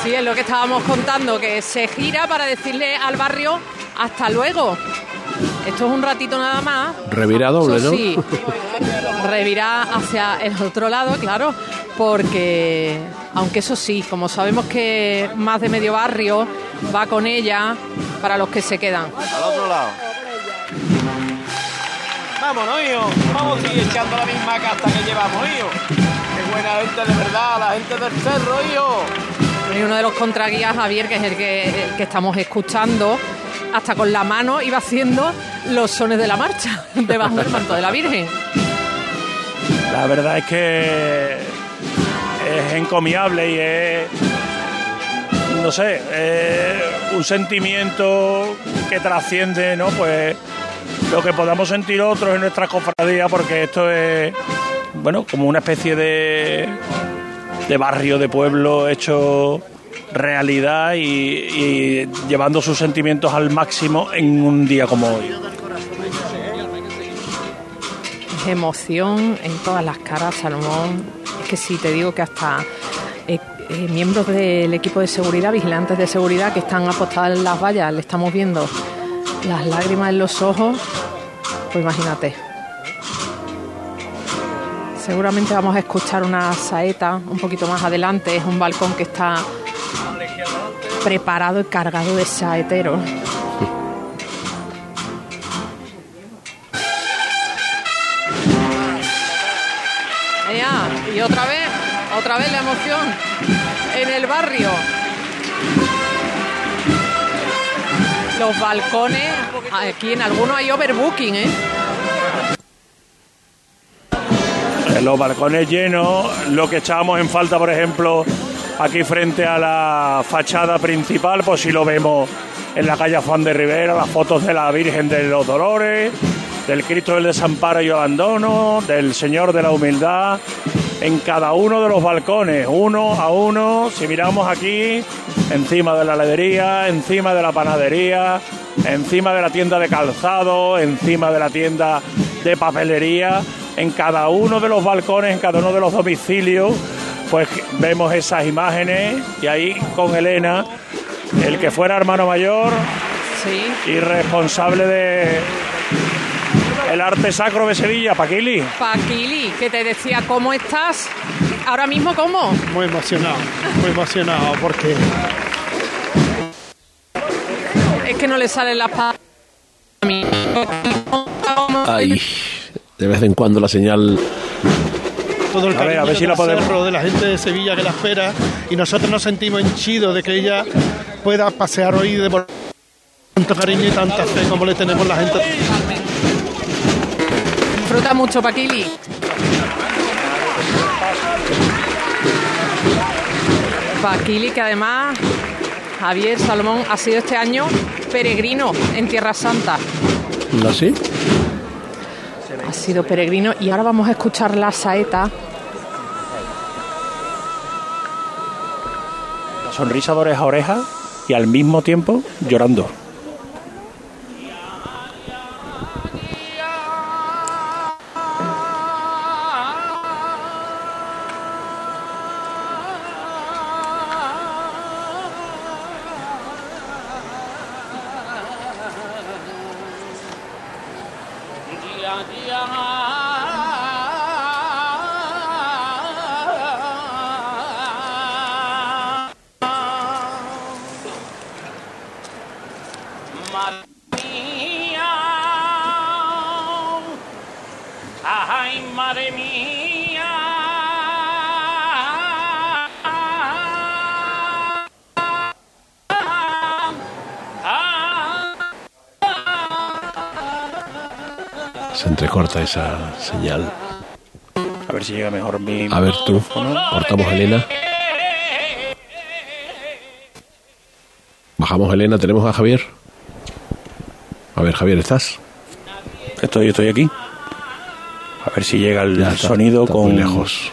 Sí, es lo que estábamos contando, que se gira para decirle al barrio hasta luego. Esto es un ratito nada más. Revirá doble, ¿no? Sí, revirá hacia el otro lado, claro, porque, aunque eso sí, como sabemos que más de medio barrio va con ella para los que se quedan. Al otro lado. Vámonos, hijo. Vamos a seguir echando la misma casta que llevamos, hijo. Qué buena gente de verdad, la gente del cerro, hijo. Y uno de los contraguías, Javier, que es el que, el que estamos escuchando, hasta con la mano iba haciendo los sones de la marcha debajo del manto de la Virgen. La verdad es que es encomiable y es, no sé, un sentimiento que trasciende, ¿no? Pues lo que podamos sentir otros en nuestras cofradías, porque esto es, bueno, como una especie de, de barrio, de pueblo hecho realidad y, llevando sus sentimientos al máximo en un día como hoy. Emoción en todas las caras, Salomón. Es que si te digo que hasta eh, eh, miembros del equipo de seguridad, vigilantes de seguridad que están apostados en las vallas, le estamos viendo las lágrimas en los ojos, pues imagínate. Seguramente vamos a escuchar una saeta un poquito más adelante. Es un balcón que está preparado y cargado de saeteros. Y otra vez, otra vez la emoción en el barrio. Los balcones, aquí en algunos hay overbooking, ¿eh? En los balcones llenos, lo que echábamos en falta, por ejemplo, aquí frente a la fachada principal, pues si lo vemos en la calle Juan de Rivera, las fotos de la Virgen de los Dolores, del Cristo del Desamparo y Abandono, del Señor de la Humildad, en cada uno de los balcones, uno a uno, si miramos aquí, encima de la heladería, encima de la panadería, encima de la tienda de calzado, encima de la tienda de papelería, en cada uno de los balcones, en cada uno de los domicilios, pues vemos esas imágenes y ahí con Elena, el que fuera hermano mayor y responsable de el arte sacro de Sevilla, Paquili. Paquili, que te decía, ¿cómo estás? Ahora mismo, ¿cómo? Muy emocionado, muy emocionado porque Es que no le salen las palabras a mí. Ay, de vez en cuando la señal. Todo el A ver, cariño a ver si de la podemos- Cerro, de la gente de Sevilla que la espera y nosotros nos sentimos henchidos de que ella pueda pasear hoy de por tanto cariño y tanta fe como le tenemos la gente. Disfruta mucho, Paquili. Paquili, que además Javier Salomón ha sido este año peregrino en Tierra Santa. ¿Así? Ha sido peregrino y ahora vamos a escuchar la saeta. La sonrisa de a oreja y al mismo tiempo llorando. Se entrecorta esa señal. A ver si llega mejor mi. A ver tú, cortamos Elena. Bajamos Elena, tenemos a Javier. A ver, Javier, ¿estás? Estoy, estoy aquí. A ver si llega el está, sonido está con. muy lejos.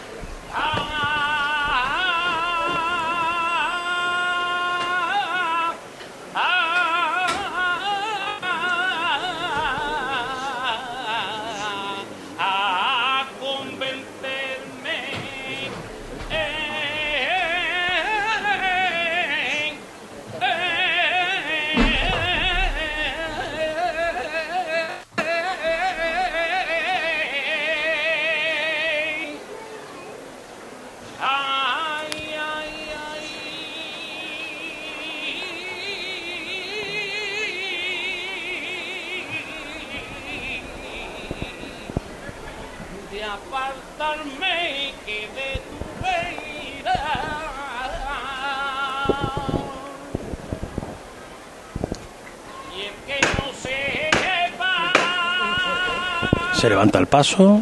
Paso.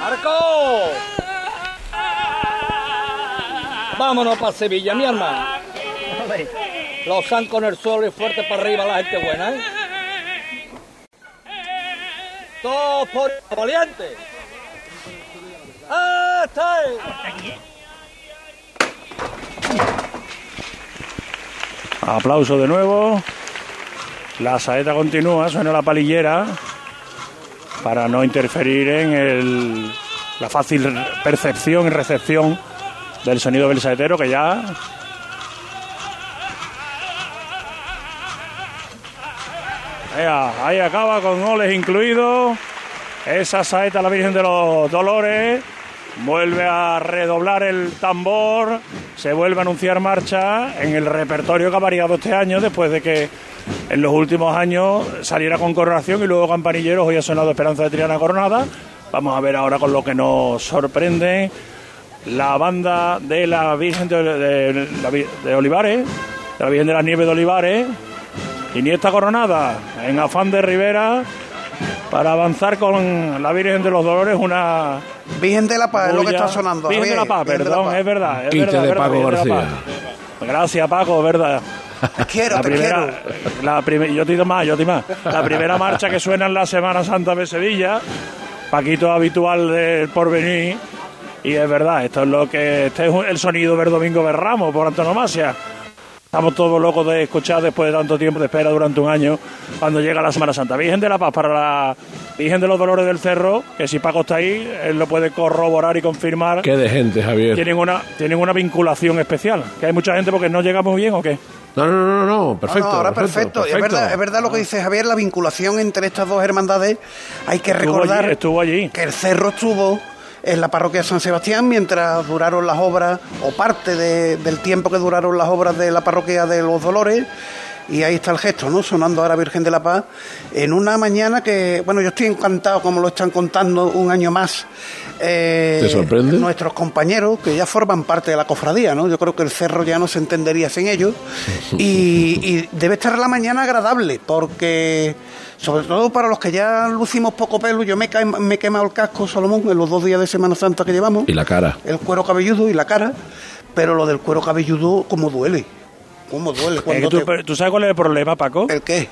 Marco! Vámonos para Sevilla, mi hermano. Los san con el suelo y fuerte para arriba la gente buena, ¿eh? Todos por valiente. ¡Este! Aplauso de nuevo. La saeta continúa, suena la palillera para no interferir en la fácil percepción y recepción del sonido del saetero que ya ahí acaba con goles incluidos. Esa saeta la Virgen de los Dolores. Vuelve a redoblar el tambor. Se vuelve a anunciar marcha en el repertorio que ha variado este año después de que en los últimos años saliera con coronación y luego campanilleros. Hoy ha sonado Esperanza de Triana Coronada. Vamos a ver ahora con lo que nos sorprende la banda de la Virgen de, Olivares, de la Virgen de las Nieves de Olivares. Iniesta Coronada en afán de Rivera para avanzar con la Virgen de los Dolores, una. Virgen de la Paz es lo que está sonando. Virgen de la Paz, perdón, es verdad. Es Quinte verdad, de es verdad, Paco Virgen de la García. Paz. Gracias, Paco, es verdad. Te quiero, La te primera, quiero. la primer- yo te digo más, yo te digo más. La primera marcha que suena en la Semana Santa de Sevilla, Paquito habitual del porvenir, y es verdad, esto es lo que, este es el sonido del Domingo de Ramos, por antonomasia. Estamos todos locos de escuchar después de tanto tiempo de espera durante un año, cuando llega la Semana Santa. Virgen de la Paz para la Virgen de los Dolores del Cerro, que si Paco está ahí, él lo puede corroborar y confirmar. Qué de gente, Javier. Tienen una, tienen una vinculación especial. Que hay mucha gente porque no llegamos bien o qué. No, no, no, no, no, perfecto. No, no, ahora perfecto. Es, verdad, es verdad lo que dice Javier, la vinculación entre estas dos hermandades. Hay que Estuvo recordar allí, estuvo allí. que el cerro estuvo en la parroquia de San Sebastián mientras duraron las obras, o parte de- del tiempo que duraron las obras de la parroquia de los Dolores. Y ahí está el gesto, ¿no? Sonando ahora Virgen de la Paz. En una mañana que, bueno, yo estoy encantado como lo están contando un año más. eh, ¿Te sorprende? Nuestros compañeros que ya forman parte de la cofradía, ¿no? Yo creo que el cerro ya no se entendería sin ellos. Y, y debe estar la mañana agradable, porque sobre todo para los que ya lucimos poco pelo, yo me, me he quemado el casco, Salomón, en los dos días de Semana Santa que llevamos, Y la cara. el cuero cabelludo y la cara, pero lo del cuero cabelludo, como duele. ¿Cómo duele? Cuando que tú, te- ¿Tú sabes cuál es el problema, Paco? ¿El qué?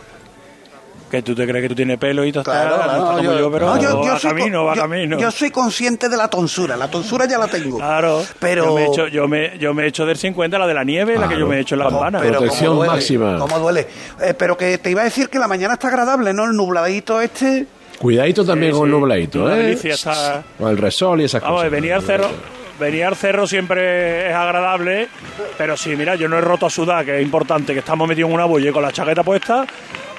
Que tú te crees que tú tienes pelo y tú estás, Claro, no claro, estás como yo- yo, pero no, yo- yo va soy camino, va yo- camino. Yo soy consciente de la tonsura, la tonsura ya la tengo. Claro, Pero- yo me, he hecho, yo, me, yo me hecho del 50, la de la nieve, la que yo me he hecho en la campana. Pero Protección cómo duele, máxima. ¿Cómo duele? Eh, pero que te iba a decir que la mañana está agradable, ¿no? El nubladito este. Cuidadito también Sí, con el sí. nubladito, ¿eh? está- Con el resol y esas Vamos, cosas. venir al cerro, venir al cerro siempre es agradable, pero sí, mira, yo no he roto a sudar, que es importante, que estamos metidos en una bulla con la chaqueta puesta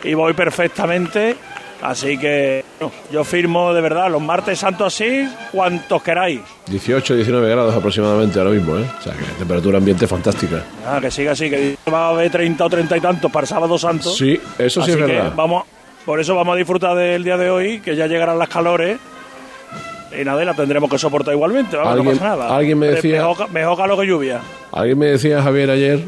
y voy perfectamente. Así que no, yo firmo de verdad los martes santos así, cuantos queráis. 18, 19 grados aproximadamente ahora mismo, ¿eh? O sea, que temperatura ambiente fantástica. Ah, que siga así, que va a haber 30 o 30 y tantos para sábado santo. Sí, eso sí Así es que verdad. Vamos, por eso vamos a disfrutar del día de hoy, que ya llegarán las calores. Y nada, y la tendremos que soportar igualmente, vamos, no Alguien- pasa nada. alguien me Pero decía- Mejor, mejor calor que lluvia. Alguien me decía, Javier, ayer,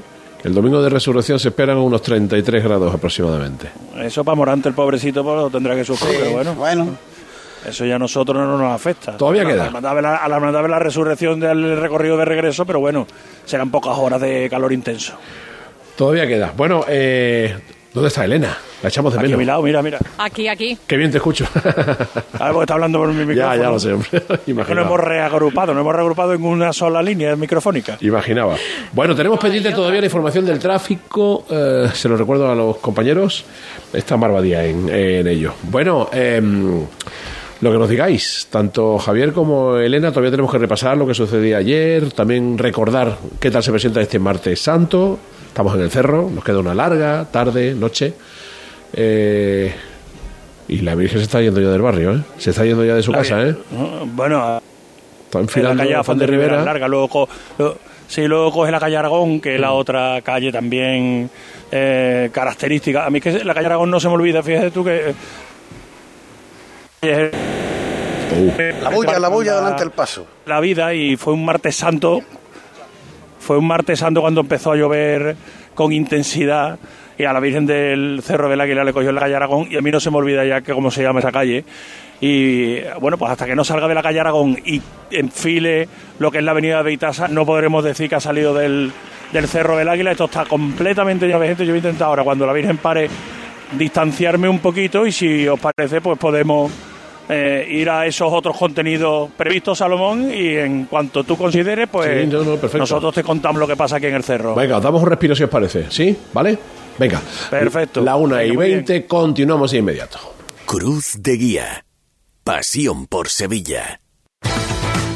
que el domingo de resurrección se esperan unos 33 grados aproximadamente. Eso para Morante, el pobrecito, pues lo tendrá que sufrir, pero bueno. Bueno. Eso ya a nosotros no nos afecta. Todavía A la queda. hermandad de la- A la de la resurrección del recorrido de regreso, pero bueno, serán pocas horas de calor intenso. Todavía queda. Bueno, eh, ¿dónde está Elena? La echamos de Aquí a menos. mi lado, mira, mira. Aquí, aquí. Qué bien te escucho. Ah, porque está hablando por mi micrófono. ya, ya lo sé, hombre. Es que no Imaginaba. hemos reagrupado, no hemos reagrupado en una sola línea microfónica. Imaginaba. Bueno, tenemos pendiente todavía la información del tráfico. eh, se lo recuerdo a los compañeros. Está Marbadía en, en ello. Bueno, em, lo que nos digáis, tanto Javier como Elena, todavía tenemos que repasar lo que sucedía ayer. También recordar qué tal se presenta este martes santo. Estamos en el cerro, nos queda una larga tarde, noche. Eh, y la Virgen se está yendo ya del barrio, ¿eh? Se está yendo ya de su La casa, ¿eh? Bueno, Está en la enfilando calle a Afán de Rivera larga, luego, luego- sí, luego coge la calle Aragón, que es la otra calle también eh, característica. A mí que la calle Aragón no se me olvida, fíjate tú que... eh, La bulla, la bulla delante del paso. la vida y fue un martes santo. Fue un martes santo cuando empezó a llover con intensidad y a la Virgen del Cerro del Águila le cogió en la calle Aragón y a mí no se me olvida ya que cómo se llama esa calle. Y bueno, pues hasta que no salga de la calle Aragón y enfile lo que es la avenida de Itasa, no podremos decir que ha salido del, del Cerro del Águila. Esto está completamente lleno de gente. Yo voy a intentar ahora, cuando la Virgen pare, distanciarme un poquito y si os parece, pues podemos eh, ir a esos otros contenidos previstos, Salomón, y en cuanto tú consideres, pues Sí, no, no, perfecto. nosotros te contamos lo que pasa aquí en el cerro. Venga, damos un respiro si os parece. ¿Sí? ¿Vale? Venga. Perfecto. La una y Venga, muy bien. veinte, continuamos de inmediato. Cruz de Guía. Pasión por Sevilla.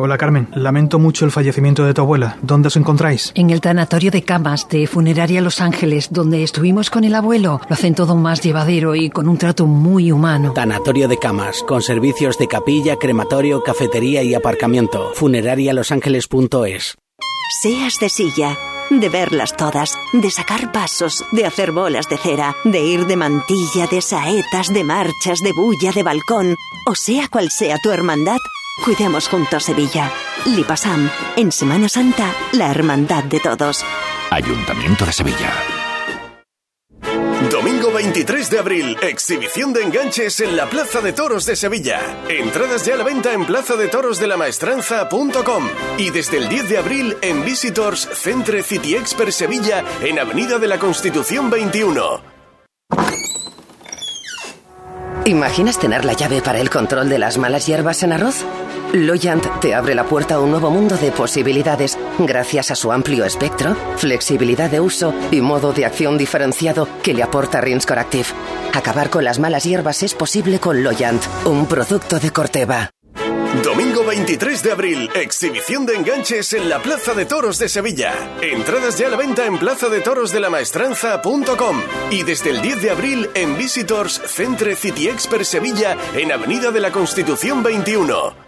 Hola Carmen, lamento mucho el fallecimiento de tu abuela. ¿Dónde os encontráis? En el tanatorio de camas de Funeraria Los Ángeles, donde estuvimos con el abuelo, lo hacen todo más llevadero y con un trato muy humano. Tanatorio de camas, con servicios de capilla, crematorio, cafetería y aparcamiento. Funerarialosangeles.es. Seas de silla, de verlas todas, de sacar pasos, de hacer bolas de cera, de ir de mantilla, de saetas, de marchas, de bulla, de balcón, o sea cual sea tu hermandad, cuidemos juntos Sevilla. Lipasam, en Semana Santa, la hermandad de todos. Ayuntamiento de Sevilla. Domingo 23 de abril, exhibición de enganches en la Plaza de Toros de Sevilla. Entradas ya a la venta en plazadetorosdelamaestranza.com y desde el 10 de abril en Visitors Centre City Expert Sevilla en Avenida de la Constitución 21. ¿Imaginas tener la llave para el control de las malas hierbas en arroz? Loyant te abre la puerta a un nuevo mundo de posibilidades gracias a su amplio espectro, flexibilidad de uso y modo de acción diferenciado que le aporta Rinskor Active. Acabar con las malas hierbas es posible con Loyant, un producto de Corteva. Domingo 23 de abril, exhibición de enganches en la Plaza de Toros de Sevilla. Entradas ya a la venta en plazadetorosdelamaestranza.com y desde el 10 de abril en Visitors Centre City Expert Sevilla en Avenida de la Constitución 21.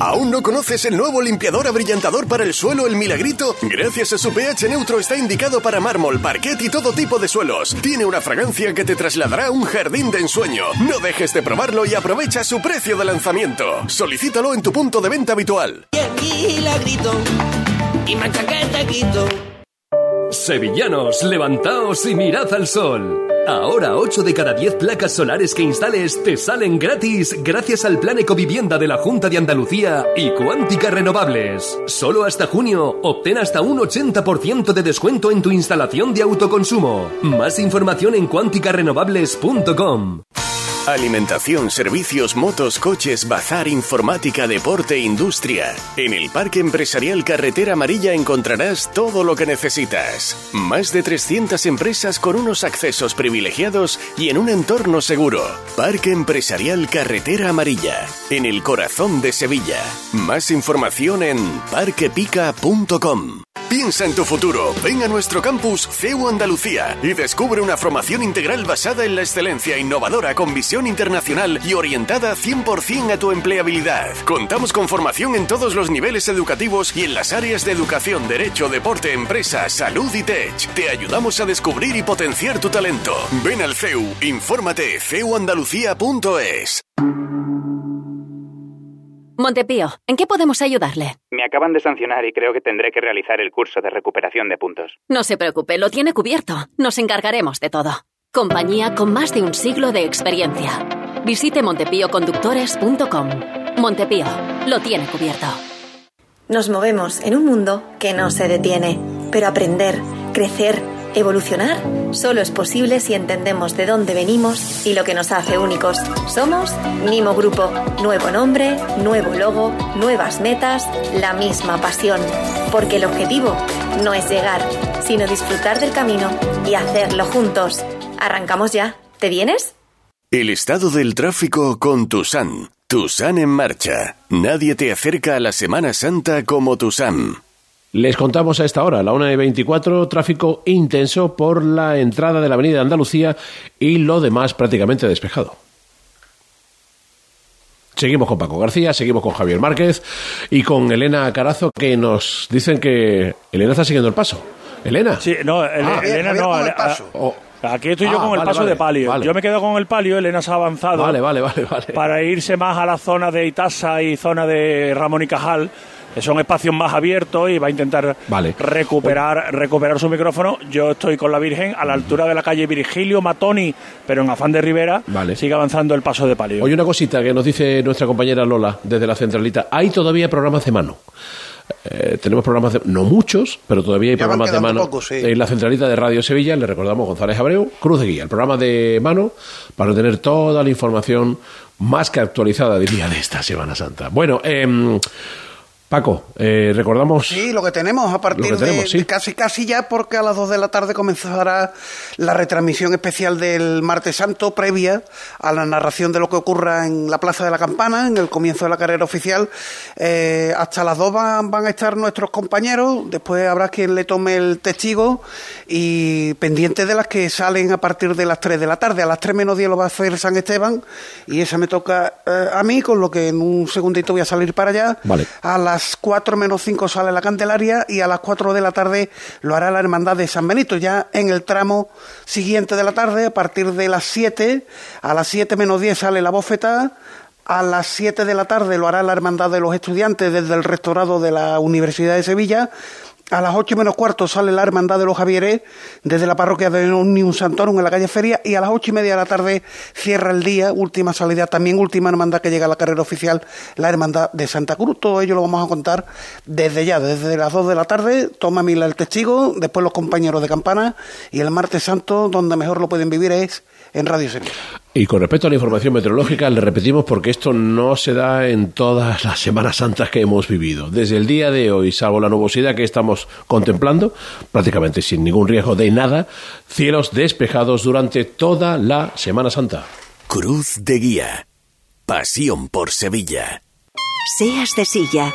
¿Aún no conoces el nuevo limpiador abrillantador para el suelo El Milagrito? Gracias a su pH neutro está indicado para mármol, parquet y todo tipo de suelos. Tiene una fragancia que te trasladará a un jardín de ensueño. No dejes de probarlo y aprovecha su precio de lanzamiento. Solicítalo en tu punto de venta habitual. Milagrito y mancha que te quito. Sevillanos, levantaos y mirad al sol. Ahora 8 de cada 10 placas solares que instales te salen gratis gracias al Plan Ecovivienda de la Junta de Andalucía y Cuántica Renovables. Solo hasta junio obtén hasta un 80% de descuento en tu instalación de autoconsumo. Más información en cuánticarenovables.com. Alimentación, servicios, motos, coches, bazar, informática, deporte industria. En el Parque Empresarial Carretera Amarilla encontrarás todo lo que necesitas. Más de 300 empresas con unos accesos privilegiados y en un entorno seguro. Parque Empresarial Carretera Amarilla, en el corazón de Sevilla. Más información en parquepica.com. Piensa en tu futuro. Ven a nuestro campus CEU Andalucía y descubre una formación integral basada en la excelencia innovadora con visión internacional y orientada 100% a tu empleabilidad. Contamos con formación en todos los niveles educativos y en las áreas de educación, derecho, deporte, empresa, salud y tech. Te ayudamos a descubrir y potenciar tu talento. Ven al CEU, infórmate ceuandalucía.es. Montepío, ¿en qué podemos ayudarle? Me acaban de sancionar y creo que tendré que realizar el curso de recuperación de puntos. No se preocupe, lo tiene cubierto. Nos encargaremos de todo. Compañía con más de un siglo de experiencia. Visite montepíoconductores.com. Montepío, lo tiene cubierto. Nos movemos en un mundo que no se detiene, pero aprender, crecer, evolucionar solo es posible si entendemos de dónde venimos y lo que nos hace únicos. Somos Mimo Grupo, nuevo nombre, nuevo logo, nuevas metas, la misma pasión, porque el objetivo no es llegar, sino disfrutar del camino y hacerlo juntos. Arrancamos ya. ¿Te vienes? El estado del tráfico con Tusan. Tusan en marcha. Nadie te acerca a la Semana Santa como Tusan. Les contamos a esta hora, a la 1 y 24, tráfico intenso por la entrada de la Avenida Andalucía y lo demás prácticamente despejado. Seguimos con Paco García, seguimos con Javier Márquez y con Elena Carazo que nos dicen que Elena está siguiendo el paso. Elena. Sí, no, Ah, Elena Javier no. con el Ale- paso. a- Aquí estoy yo Ah, con el paso vale, de palio. vale. Yo me quedo con el palio, Elena se ha avanzado. Vale, vale, vale, vale. Para irse más a la zona de Itasa y zona de Ramón y Cajal, que son espacios más abiertos y va a intentar recuperar, recuperar su micrófono. Yo estoy con la Virgen a la altura de la calle Virgilio Matoni, pero en afán de Rivera. Vale. Sigue avanzando el paso de palio. Oye, una cosita que nos dice nuestra compañera Lola desde la centralita. Hay todavía programas de mano. Eh, tenemos programas de, no muchos, pero todavía hay Ya programas de mano sí. en la centralita de Radio Sevilla. Le recordamos González Abreu, Cruz de Guía, el programa de mano para tener toda la información más que actualizada, diría, de esta Semana Santa. Bueno, em, Paco, eh, recordamos. Sí, lo que tenemos a partir tenemos, de, sí. de casi casi ya, porque a las 2 de la tarde comenzará la retransmisión especial del Martes Santo, previa a la narración de lo que ocurra en la Plaza de la Campana, en el comienzo de la carrera oficial. Eh, hasta las 2 van, van a estar nuestros compañeros, después habrá quien le tome el testigo y pendiente de las que salen a partir de las 3 de la tarde. A las 3 menos 10 lo va a hacer San Esteban y esa me toca eh, a mí, con lo que en un segundito voy a salir para allá. Vale. A las 4 menos 5 sale la Candelaria y a las 4 de la tarde lo hará la Hermandad de San Benito. Ya en el tramo siguiente de la tarde, a partir de las 7, a las 7 menos 10 sale la bofeta. A las 7 de la tarde lo hará la Hermandad de los Estudiantes desde el rectorado de la Universidad de Sevilla. A las 8 menos cuarto sale la Hermandad de los Javieres desde la parroquia de Omnium Santorum en la calle Feria y a las ocho y media de la tarde cierra el día, última salida, también última hermandad que llega a la carrera oficial, la Hermandad de Santa Cruz. Todo ello lo vamos a contar desde ya, desde las 2 de la tarde, toma Mila el testigo, después los compañeros de campana y el martes santo, donde mejor lo pueden vivir es en Radio Sevilla. Y con respecto a la información meteorológica, le repetimos porque esto no se da en todas las Semanas Santas que hemos vivido. Desde el día de hoy, salvo la nubosidad que estamos contemplando, prácticamente sin ningún riesgo de nada, cielos despejados durante toda la Semana Santa. Cruz de Guía. Pasión por Sevilla. Seas de silla,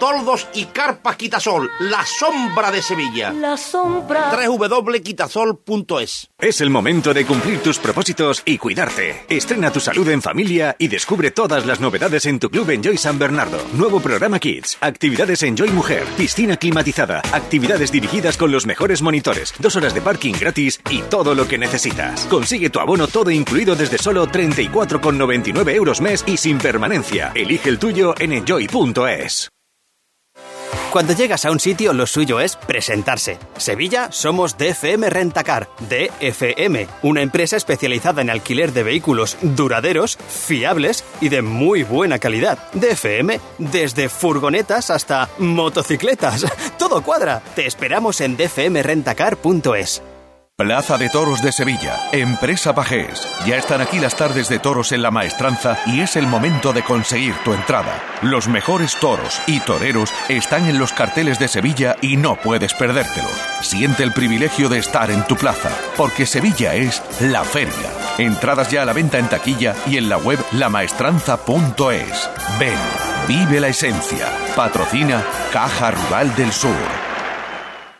Toldos y carpas Quitasol, la sombra de Sevilla. La sombra. www.quitasol.es Es el momento de cumplir tus propósitos y cuidarte. Estrena tu salud en familia y descubre todas las novedades en tu club Enjoy San Bernardo. Nuevo programa Kids, actividades Enjoy Mujer, piscina climatizada, actividades dirigidas con los mejores monitores, dos horas de parking gratis y todo lo que necesitas. Consigue tu abono todo incluido desde solo 34,99 euros mes y sin permanencia. Elige el tuyo en enjoy.es. Cuando llegas a un sitio, lo suyo es presentarse. Sevilla somos DFM Rentacar. DFM, una empresa especializada en alquiler de vehículos duraderos, fiables y de muy buena calidad. DFM, desde furgonetas hasta motocicletas. Todo cuadra. Te esperamos en dfmrentacar.es. Plaza de Toros de Sevilla, Empresa Pajés. Ya están aquí las tardes de toros en la maestranza y es el momento de conseguir tu entrada. Los mejores toros y toreros están en los carteles de Sevilla y no puedes perdértelo. Siente el privilegio de estar en tu plaza, porque Sevilla es la feria. Entradas ya a la venta en taquilla y en la web lamaestranza.es. Ven, vive la esencia. Patrocina Caja Rural del Sur.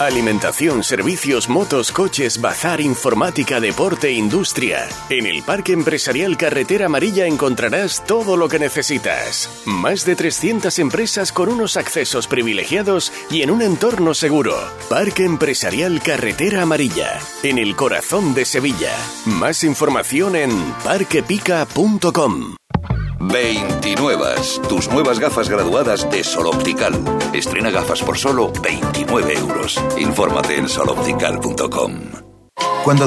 Alimentación, servicios, motos, coches, bazar, informática, deporte, industria. En el Parque Empresarial Carretera Amarilla encontrarás todo lo que necesitas. Más de 300 empresas con unos accesos privilegiados y en un entorno seguro. Parque Empresarial Carretera Amarilla, en el corazón de Sevilla. Más información en parquepica.com. 29. Tus nuevas gafas graduadas de Sol Optical. Estrena gafas por solo 29 euros. Infórmate en soloptical.com.